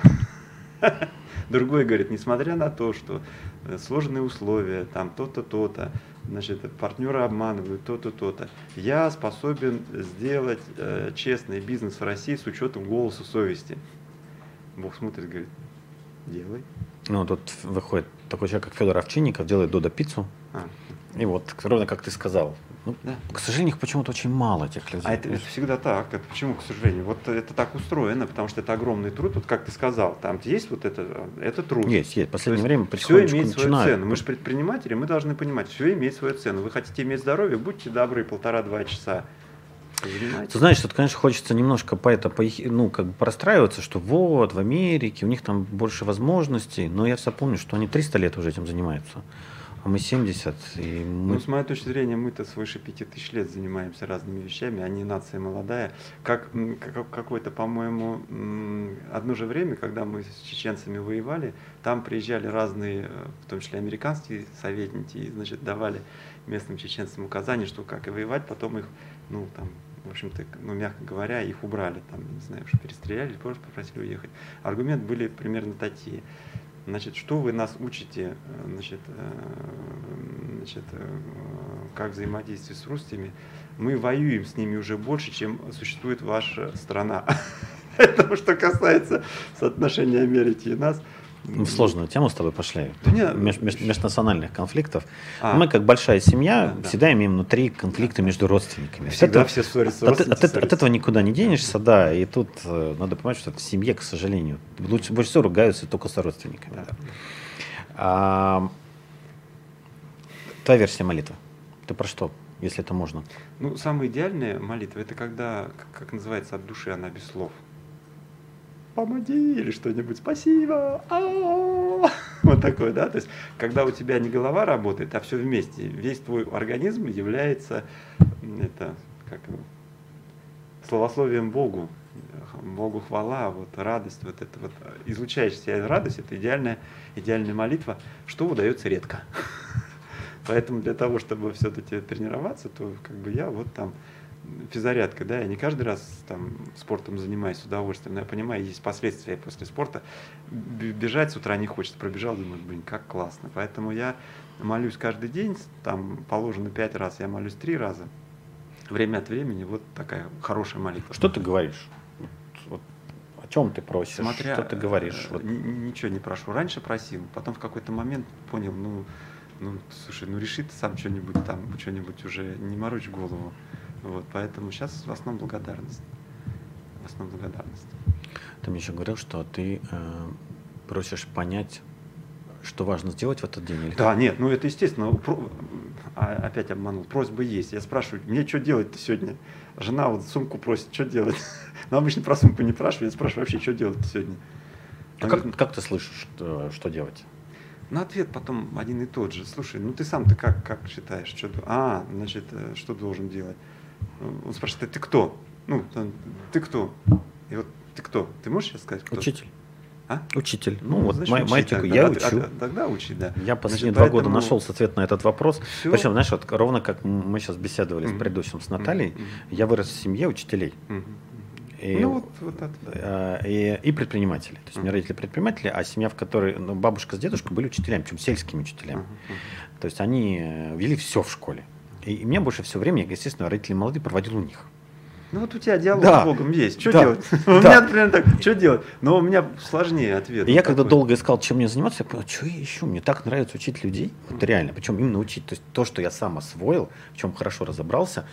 Другой говорит, несмотря на то, что э, сложные условия, там то-то, то-то, значит, партнеры обманывают, то-то, то-то, я способен сделать э, честный бизнес в России с учетом голоса совести. Бог смотрит, говорит, делай. Ну, тут выходит такой человек, как Федор Овчинников, делает Додо пиццу. А. И вот, ровно как ты сказал, Ну, да. К сожалению, их почему-то очень мало этих людей. А это, это всегда так. Это почему, к сожалению? Вот это так устроено, потому что это огромный труд. Вот как ты сказал, там есть вот это, это труд. Есть, есть. В последнее время все имеет свою начинают. цену. Мы же предприниматели, мы должны понимать, все имеет свою цену. Вы хотите иметь здоровье, будьте добры, полтора-два часа Ты знаешь, тут, конечно, хочется немножко по это, по, ну, как бы простраиваться, что вот, в Америке, у них там больше возможностей, но я все помню, что они 300 лет уже этим занимаются а мы 70. И мы... Ну, с моей точки зрения, мы-то свыше 5000 лет занимаемся разными вещами, они нация молодая. Как, как какое-то, по-моему, одно же время, когда мы с чеченцами воевали, там приезжали разные, э, в том числе американские советники, и, значит, давали местным чеченцам указания, что как и воевать, потом их, ну, там, в общем-то, ну, мягко говоря, их убрали, там, не знаю, что перестреляли, просто попросили уехать. Аргументы были примерно такие. Значит, что вы нас учите, э, значит, э, значит, э, как взаимодействовать с русскими? Мы воюем с ними уже больше, чем существует ваша страна. Это что касается соотношения Америки и нас. В сложную тему с тобой пошли. Да нет, меж, меж, межнациональных конфликтов. А, Мы, как большая семья, да, всегда да. имеем внутри конфликты между родственниками. Всегда от все ссорятся. От, от, от, от этого никуда не денешься, да. И тут э, надо понимать, что в семье, к сожалению, лучше, больше всего ругаются только со родственниками. Да. Да. А, твоя версия молитвы. Ты про что, если это можно? Ну, самая идеальная молитва это когда, как называется, от души она без слов помоги, или что-нибудь, спасибо, вот такое, да, то есть, когда у тебя не голова работает, а все вместе, весь твой организм является, это, как словословием Богу, Богу хвала, вот радость, вот это вот, излучаешь себя радость, это идеальная, идеальная молитва, что удается редко. Поэтому для того, чтобы все-таки тренироваться, то как бы я вот там физзарядка, да, я не каждый раз там спортом занимаюсь с удовольствием, но я понимаю, есть последствия после спорта. Бежать с утра не хочется, пробежал, думаю, блин, как классно. Поэтому я молюсь каждый день, там положено пять раз, я молюсь три раза. Время от времени вот такая хорошая молитва. Что ты говоришь? Вот, о чем ты просишь? Смотря, что ты говоришь? Вот. Ничего не прошу. Раньше просил, потом в какой-то момент понял, ну, ну, слушай, ну реши ты сам что-нибудь там, что-нибудь уже, не морочь голову. Вот, поэтому сейчас в основном благодарность. В основном благодарность. Ты мне еще говорил, что ты э, просишь понять, что важно сделать в этот день? Или да, нет, ну это естественно. Про... А, опять обманул. Просьба есть. Я спрашиваю, мне что делать сегодня? Жена вот сумку просит, что делать? Но обычно про сумку не спрашиваю, я спрашиваю вообще, что делать сегодня? А как, говорит, как ты слышишь, что, что делать? Ну, ответ потом один и тот же. Слушай, ну ты сам-то как, как считаешь? Что, а, значит, э, что должен делать? Он спрашивает, ты кто? Ну, ты кто? И вот ты кто? Ты можешь сейчас сказать, кто? Учитель. А? Учитель. Ну, ну вот значит, математику я а, учу. А, а, тогда учи, да. Я последние значит, два поэтому... года нашел ответ на этот вопрос. Все. Причем, знаешь, вот ровно как мы сейчас беседовали mm-hmm. с предыдущим, с Натальей, mm-hmm. я вырос в семье учителей. Mm-hmm. И, ну, вот, вот это. И, и предприниматели. То есть mm-hmm. у меня родители предприниматели, а семья, в которой ну, бабушка с дедушкой были учителями, причем сельскими учителями. Mm-hmm. То есть они э, вели все в школе. И, и мне больше всего времени, естественно, родители молодые проводил у них. Ну вот у тебя диалог да. с Богом есть. Что да. делать? Да. У меня, например, так, что делать? Но у меня сложнее ответ. И я когда долго искал, чем мне заниматься, я понял, что я ищу? Мне так нравится учить людей. Вот реально. Причем именно учить. То есть то, что я сам освоил, в чем хорошо разобрался,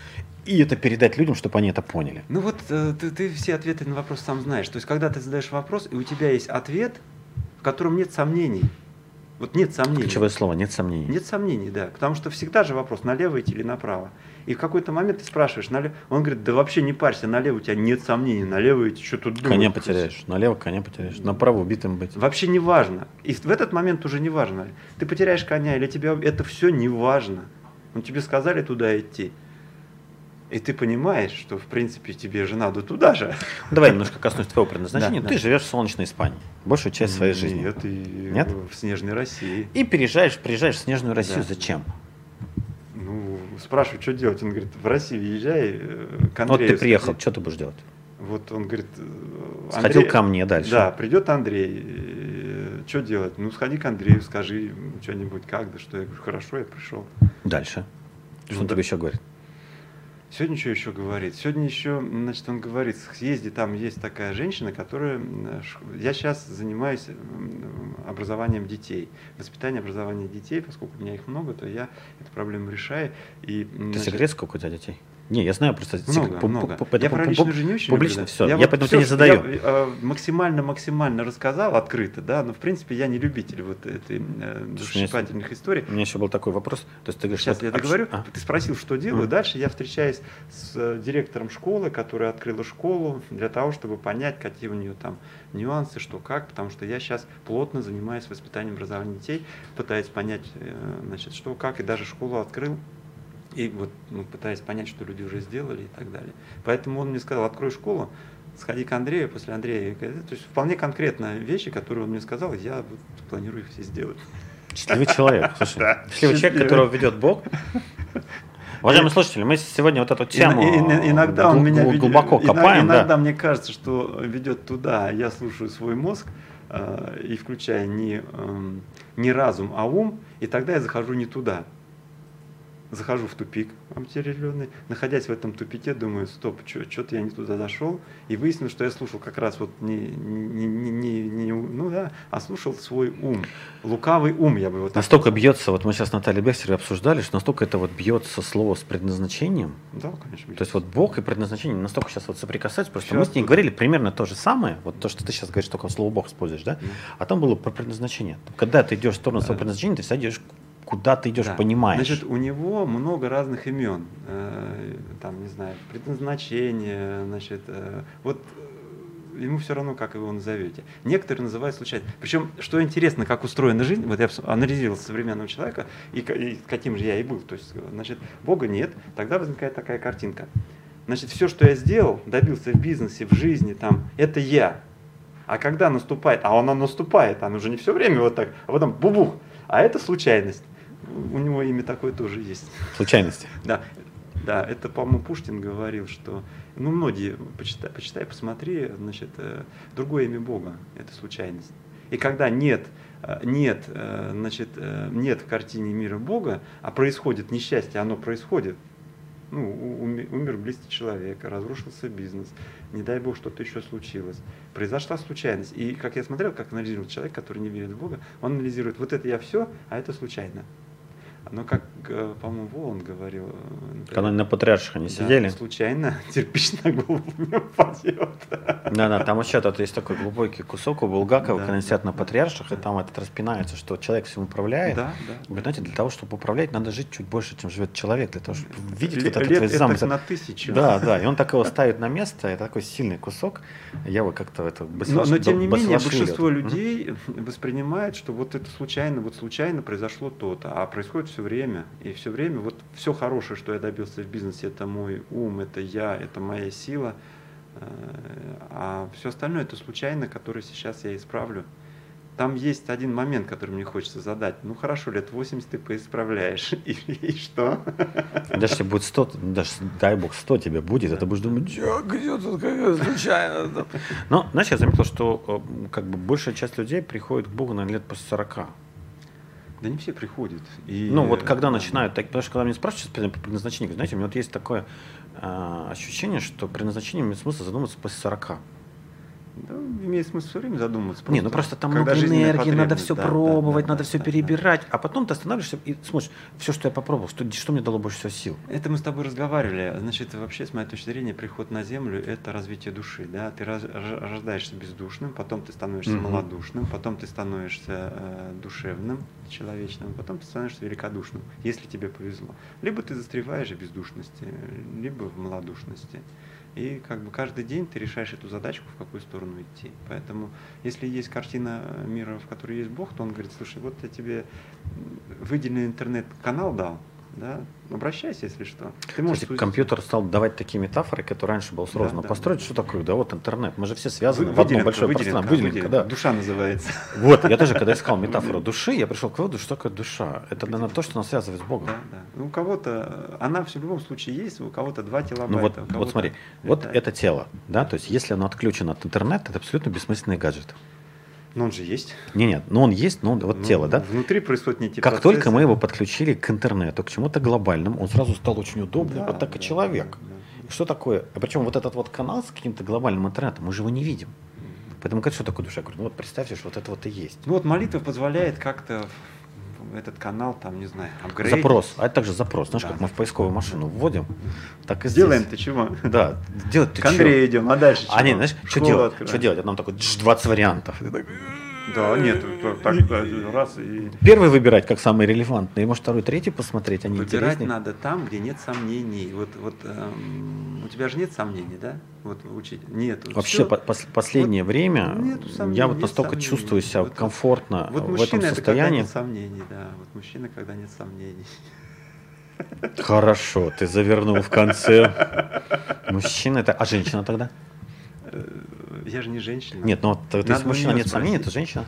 и это передать людям, чтобы они это поняли. Ну вот э, ты, ты все ответы на вопрос сам знаешь. То есть когда ты задаешь вопрос, и у тебя есть ответ, в котором нет сомнений. Вот нет сомнений. Ключевое слово, нет сомнений. Нет сомнений, да. Потому что всегда же вопрос, налево идти или направо. И в какой-то момент ты спрашиваешь, налево. Он говорит, да вообще не парься, налево у тебя нет сомнений, налево идти, что тут думать. Коня потеряешь, налево коня потеряешь, направо убитым быть. Вообще не важно. И в этот момент уже не важно. Ты потеряешь коня или тебя, это все не важно. Ну тебе сказали туда идти. И ты понимаешь, что в принципе тебе же надо туда же. Давай немножко коснусь твоего предназначения. Да, ты живешь в солнечной Испании большую часть своей жизни. Нет, и Нет? в снежной России. И переезжаешь, приезжаешь в снежную Россию. Да. Зачем? Ну, спрашиваю, что делать. Он говорит, в Россию езжай э, к Андрею. Вот ты приехал, что ты будешь делать? Вот он говорит, э, Андрей, Сходил ко мне дальше. Да, придет Андрей. Э, что делать? Ну, сходи к Андрею, скажи что-нибудь, как, да что. Я говорю, хорошо, я пришел. Дальше. Что ну, он да. тебе еще говорит? Сегодня что еще говорит? Сегодня еще, значит, он говорит, съезди, там есть такая женщина, которая... Я сейчас занимаюсь образованием детей, воспитанием образования детей, поскольку у меня их много, то я эту проблему решаю. И, Ты секрет, сколько у тебя детей? Не, я знаю просто много, много. я про личную жизнь не очень публично люблю, все. Я, я поэтому тебе не задаю. Я э, максимально максимально рассказал открыто, да, но в принципе я не любитель вот этой э, душесчипательных историй. У меня еще был такой вопрос. То есть ты говоришь, сейчас я договорю. А? Ты спросил, что делаю. А? Дальше я встречаюсь с э, директором школы, которая открыла школу для того, чтобы понять, какие у нее там нюансы, что как, потому что я сейчас плотно занимаюсь воспитанием образования детей, пытаюсь понять, э, значит, что как, и даже школу открыл и вот ну, пытаясь понять, что люди уже сделали и так далее. Поэтому он мне сказал, открой школу, сходи к Андрею, после Андрея. То есть вполне конкретно вещи, которые он мне сказал, я вот планирую их все сделать. Счастливый человек. Слушай, да, счастливый человек, которого ведет Бог. Уважаемые слушатели, мы сегодня вот эту тему иногда он меня глубоко ведет, копаем. Иногда да. мне кажется, что ведет туда, я слушаю свой мозг э, и включая не, э, не разум, а ум, и тогда я захожу не туда захожу в тупик определенный, находясь в этом тупике, думаю, стоп, что-то я не туда зашел, и выяснилось, что я слушал как раз вот не, не, не, не, не ну да, а слушал свой ум, лукавый ум, я бы вот Настолько бьется, вот мы сейчас с Натальей Бехтер обсуждали, что настолько это вот бьется слово с предназначением. Да, конечно. То есть вот Бог и предназначение настолько сейчас вот соприкасаются, просто Все мы с ней говорили примерно то же самое, вот то, что ты сейчас говоришь, только слово Бог используешь, да? Mm. А там было про предназначение. Когда ты идешь в сторону своего предназначения, ты всегда идешь куда ты идешь, да. понимаешь. Значит, у него много разных имен. Э, там, не знаю, предназначение, значит, э, вот э, ему все равно, как его назовете. Некоторые называют случайно. Причем, что интересно, как устроена жизнь, вот я анализировал современного человека, и, и каким же я и был. То есть, значит, Бога нет, тогда возникает такая картинка. Значит, все, что я сделал, добился в бизнесе, в жизни, там, это я. А когда наступает, а она наступает, она уже не все время вот так, а потом бубух, а это случайность у него имя такое тоже есть. Случайности. Да, да, это, по-моему, Пушкин говорил, что, ну, многие, почитай, почитай, посмотри, значит, э, другое имя Бога – это случайность. И когда нет, э, нет, э, значит, нет в картине мира Бога, а происходит несчастье, оно происходит, ну, умер близкий человек, разрушился бизнес, не дай бог что-то еще случилось. Произошла случайность. И как я смотрел, как анализирует человек, который не верит в Бога, он анализирует, вот это я все, а это случайно. Но как, э, по-моему, Волан говорил... Э, например, Когда на патриарших они да, сидели. случайно кирпич на голову не упадет. Да-да, там еще тут есть такой глубокий кусок у Булгакова, да, когда они сидят на патриарших, и там этот распинается, что человек всем управляет. Да, да. Вы знаете, для того, чтобы управлять, надо жить чуть больше, чем живет человек, для того, чтобы видеть Лет, вот этот весь замысел. на тысячу. Да, да, и он так его ставит на место, это такой сильный кусок. Я бы как-то это но, но тем не менее, большинство людей воспринимает, что вот это случайно, вот случайно произошло то-то, а происходит все время. И все время вот все хорошее, что я добился в бизнесе, это мой ум, это я, это моя сила. Э, а все остальное это случайно, который сейчас я исправлю. Там есть один момент, который мне хочется задать. Ну хорошо, лет 80 ты поисправляешь. И, и что? Даже тебе будет 100, даже дай бог 100 тебе будет, да. ты будешь думать, где тут как случайно. Но, знаешь, я заметил, что э, как бы большая часть людей приходит к Богу на лет после 40. Да не все приходят. И, ну вот когда начинают, так, потому что когда меня спрашивают по предназначению, знаете, у меня вот есть такое э, ощущение, что предназначение имеет смысл задуматься после 40. Да, имеет смысл все время задумываться. Не, ну просто там много энергии, надо все да, пробовать, да, да, надо да, все да, перебирать, да. а потом ты останавливаешься и смотришь, все, что я попробовал, что, что мне дало больше всего сил. Это мы с тобой разговаривали. Значит, вообще, с моей точки зрения, приход на землю – это развитие души. Да? Ты раз, рождаешься бездушным, потом ты становишься угу. малодушным, потом ты становишься э, душевным, человечным, потом ты становишься великодушным, если тебе повезло. Либо ты застреваешь в бездушности, либо в малодушности. И как бы каждый день ты решаешь эту задачку, в какую сторону идти. Поэтому, если есть картина мира, в которой есть Бог, то он говорит, слушай, вот я тебе выделенный интернет-канал дал, да, обращайся, если что. Ты можешь Кстати, компьютер стал давать такие метафоры, которые раньше было сложно да, построить. Да. Что такое? Да вот интернет. Мы же все связаны Вы, в одно большое выделенка, пространство. Выделенка, выделенка, да. Душа называется. Вот, я тоже, когда искал метафору души, я пришел к выводу, что такое душа. Это, наверное, то, что нас связывает с Богом. Да, да. Ну, у кого-то, она в любом случае есть, у кого-то 2 килобайта. Ну вот, вот смотри, вот это тело, да, то есть если оно отключено от интернета, это абсолютно бессмысленный гаджет. Но он же есть. Не, нет, но он есть, но он, вот Ну, тело, да? Внутри происходят некие Как процессы. только мы его подключили к интернету, к чему-то глобальному, он сразу стал очень удобным, Да, вот так и да, человек. да, да. И Что такое? А причем вот этот вот канал с каким-то глобальным интернетом, мы же его не видим. Поэтому как что такое душа? Я говорю, ну вот представьте, что вот это вот и есть. Ну вот молитва позволяет как-то этот канал, там, не знаю, апгрейдить. Запрос. А это также запрос. Знаешь, Да. как мы в поисковую машину вводим, так и Сделаем здесь. ты чего? Да, делать ты К Андрею идем, а дальше А не, чего? знаешь, что делать? открываем. Что делать? А нам такой «Дж, 20 вариантов. Ты так, Да, нет, так, так, раз и... Первый выбирать как самый релевантный, и может второй, третий посмотреть, они Выбирать интереснее. надо там, где нет сомнений. Вот, вот эм, у тебя же нет сомнений, да? Вот учить. Нет. вот Вообще по- пос- последнее время нету сомнений, я вот настолько сомнений. чувствую себя Вот- комфортно Вот в мужчина этом это когда состоянии. нет сомнений, да. Вот мужчина, когда нет сомнений. Хорошо, ты завернул в конце. Мужчина это, а женщина тогда? Я же не женщина. Нет, ну вот Надо если мужчина нет сомнений, это женщина.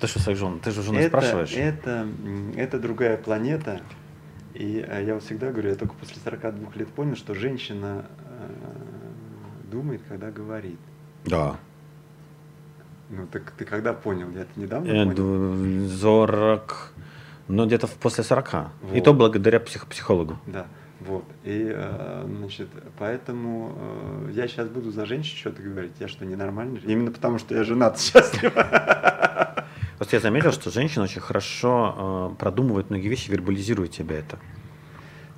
Ты что, своих жен? Ты же жену это, спрашиваешь? Это, это другая планета. И э, я вот всегда говорю, я только после 42 лет понял, что женщина э, думает, когда говорит. Да. Ну так ты когда понял? Я это недавно Э, понял. д- 40, ну где-то после 40. И Вот. то благодаря псих- психологу. Да, вот. И, э, значит, поэтому э, я сейчас буду за женщин что-то говорить. Я что, ненормальный? Именно потому, что я женат счастлив. Просто я заметил, что женщина очень хорошо э, продумывает многие вещи, вербализирует тебя это.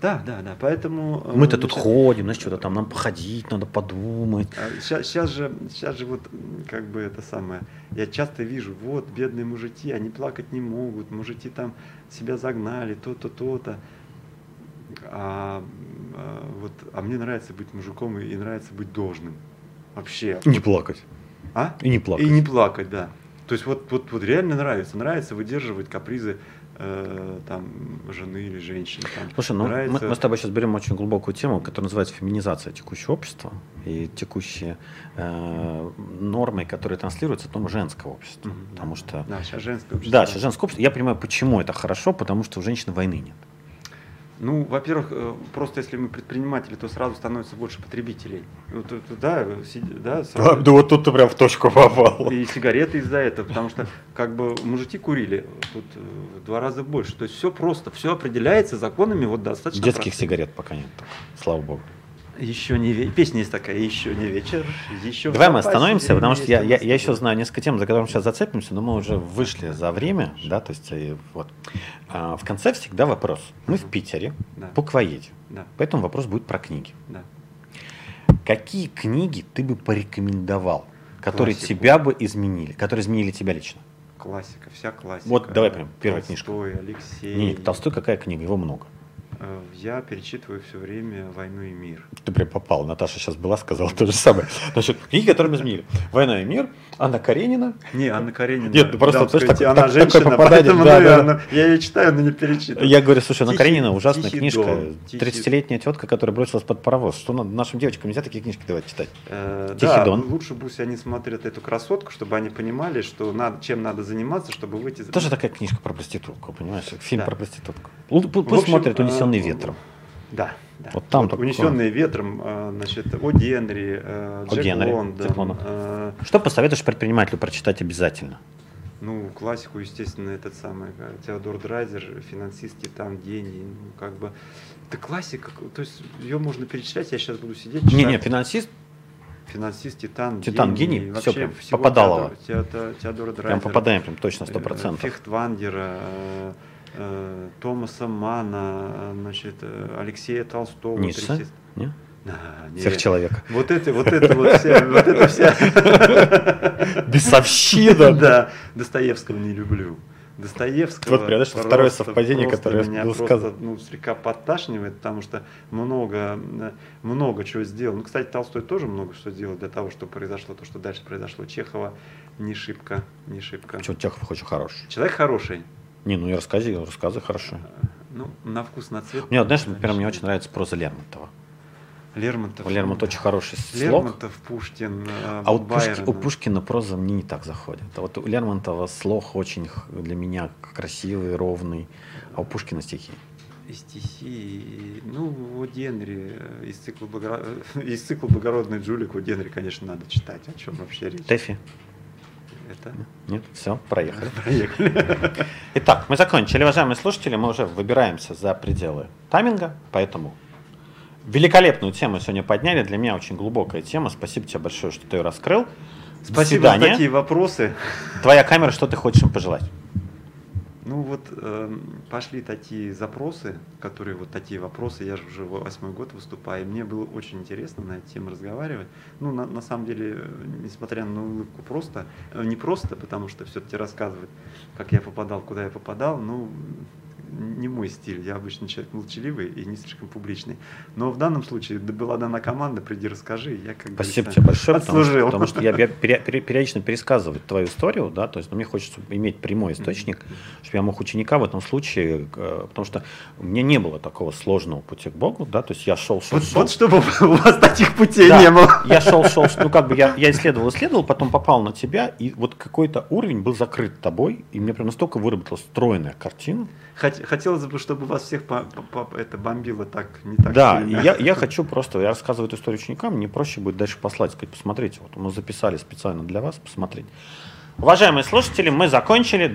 Да, да, да. Поэтому... Мы-то тут значит, ходим, знаешь, что-то там, нам походить, надо подумать. Сейчас, сейчас же, сейчас же вот как бы это самое. Я часто вижу, вот бедные мужики, они плакать не могут, мужики там себя загнали, то-то, то-то. А, а, вот, а мне нравится быть мужиком и, и нравится быть должным. Вообще. И не плакать. А? И не плакать. И не плакать, да. То есть вот, вот, вот реально нравится. Нравится выдерживать капризы э, там, жены или женщины. Там. Слушай, ну мы, нравится... мы с тобой сейчас берем очень глубокую тему, которая называется феминизация текущего общества и текущие э, нормы, которые транслируются о том женского общества. Да. Потому что Да, сейчас женское общество. Да, сейчас женское общество. Я понимаю, почему это хорошо, потому что у женщин войны нет. Ну, во-первых, э, просто если мы предприниматели, то сразу становится больше потребителей. Вот, это, да, да, сразу- вот тут ты прям в точку попал. И сигареты из-за этого, потому что как бы мужики курили тут э, в два раза больше. То есть все просто, все определяется законами вот достаточно. Детских простыми. сигарет пока нет. Слава богу. Еще не вечер. Песня есть такая, еще не вечер, еще. Давай мы остановимся, потому что я, я, я еще знаю несколько тем, за которые мы сейчас зацепимся, но мы уже вышли за время, да, то есть э, вот. А, в конце всегда вопрос. Мы в Питере, Да. буквоеде, Да, поэтому вопрос будет про книги. да. Какие книги ты бы порекомендовал, которые Классику. тебя бы изменили, которые изменили тебя лично? Классика, вся классика. Вот давай прям первая книжка. Толстой, Алексей. Не, Толстой какая книга? Его много. Э, Я перечитываю все время «Войну и мир». Ты прям попал. Наташа сейчас была, сказала то же самое. Значит, книги, которые мы изменили. «Война и мир», Анна Каренина. Не, Анна Каренина. Нет, ну просто, знаешь, такой- она такое женщина, попадание, поэтому, да, да, наверное, я ее читаю, но не перечитываю. Я говорю, слушай, Анна Тихий- Каренина ужасная Тихий книжка. дом, Тихий- 30-летняя тетка, которая бросилась под паровоз. Что надо? Нашим девочкам нельзя такие книжки давать читать. Э, Тихий да, Дон. лучше пусть они смотрят эту красотку, чтобы они понимали, что надо, чем надо заниматься, чтобы выйти... Тоже такая книжка про проститутку, понимаешь? Фильм Да. про проститутку. Пусть общем, смотрят э, «Унесенный ветром». Да, да. Вот там такое. Унесенные ветром, э, значит, О Генри, э, О Джек Генри, Лондон, э, Что посоветуешь предпринимателю прочитать обязательно? Ну, классику, естественно, этот самый Теодор Драйзер, финансист, титан, гений, ну, как бы. Это классика, то есть ее можно перечислять, я сейчас буду сидеть, читать. Не-не, финансист, Финансист, титан, Титан, гений, вообще всё прям, попадалово. Теодора, Теодора, Теодора прям попадаем прям точно, э, 100%. Фехтвангера, э, Томаса Мана, э, значит, э, Алексея Толстого. Ницше? тридцать- Не? А, нет. Вот это, вот это вот вся, вот это вся. Бесовщина. Да, Достоевского не люблю. Достоевского. Вот, понимаешь, просто- второе совпадение, которое меня был просто, ну, слегка подташнивает, потому что много, много чего сделал. Ну, кстати, Толстой тоже много что сделал для того, чтобы произошло то, что дальше произошло. Чехова не шибко, не шибко. Чего Чехов очень хороший. Человек хороший. Не, ну и рассказы, рассказы хорошие. Ну, на вкус, на цвет. Мне, знаешь, например, мне очень нравится проза Лермонтова. Лермонтов. У Лермонтова очень хороший слог. Лермонтов, Пушкин, э, А вот Пушки- у Пушкина проза мне не так заходит. А вот у Лермонтова слог очень для меня красивый, ровный, а у Пушкина стихи. И стихи, ну, вот Генри э, из цикла, благоро- из цикла «Благородный Джулик» у Генри, конечно, надо читать, о чем вообще речь. Тэфи. Это... Нет, все, проехали. Проехали. Итак, мы закончили, уважаемые слушатели, мы уже выбираемся за пределы тайминга, поэтому великолепную тему сегодня подняли. Для меня очень глубокая тема. Спасибо тебе большое, что ты ее раскрыл. Спасибо за такие вопросы. Твоя камера, что ты хочешь им пожелать? Ну вот э, пошли такие запросы, которые вот такие вопросы, я же уже восьмой год выступаю, и мне было очень интересно на эту тему разговаривать. Ну, на, на самом деле, несмотря на улыбку, просто, э, не просто, потому что все-таки рассказывать, как я попадал, куда я попадал, ну, не мой стиль. Я обычно человек молчаливый и не слишком публичный. Но в данном случае была дана команда, приди расскажи, я как Спасибо тебе большое, отслужил. Потому, что, потому что я периодично пересказываю твою историю, да, то есть ну, мне хочется иметь прямой источник, mm-hmm. чтобы я мог ученика в этом случае, э, потому что у меня не было такого сложного пути к Богу, да, то есть я шел, шел, вот, шел. Вот чтобы у вас таких путей да, не было. Я шел, шел, ну как бы я, я исследовал, исследовал, потом попал на тебя, и вот какой-то уровень был закрыт тобой, и мне прям настолько выработалась стройная картина, хотелось бы, чтобы вас всех это бомбило так, не так Да, сильно. я, я хочу просто, я рассказываю эту историю ученикам, мне проще будет дальше послать, сказать, посмотрите, вот мы записали специально для вас, посмотреть. Уважаемые слушатели, мы закончили.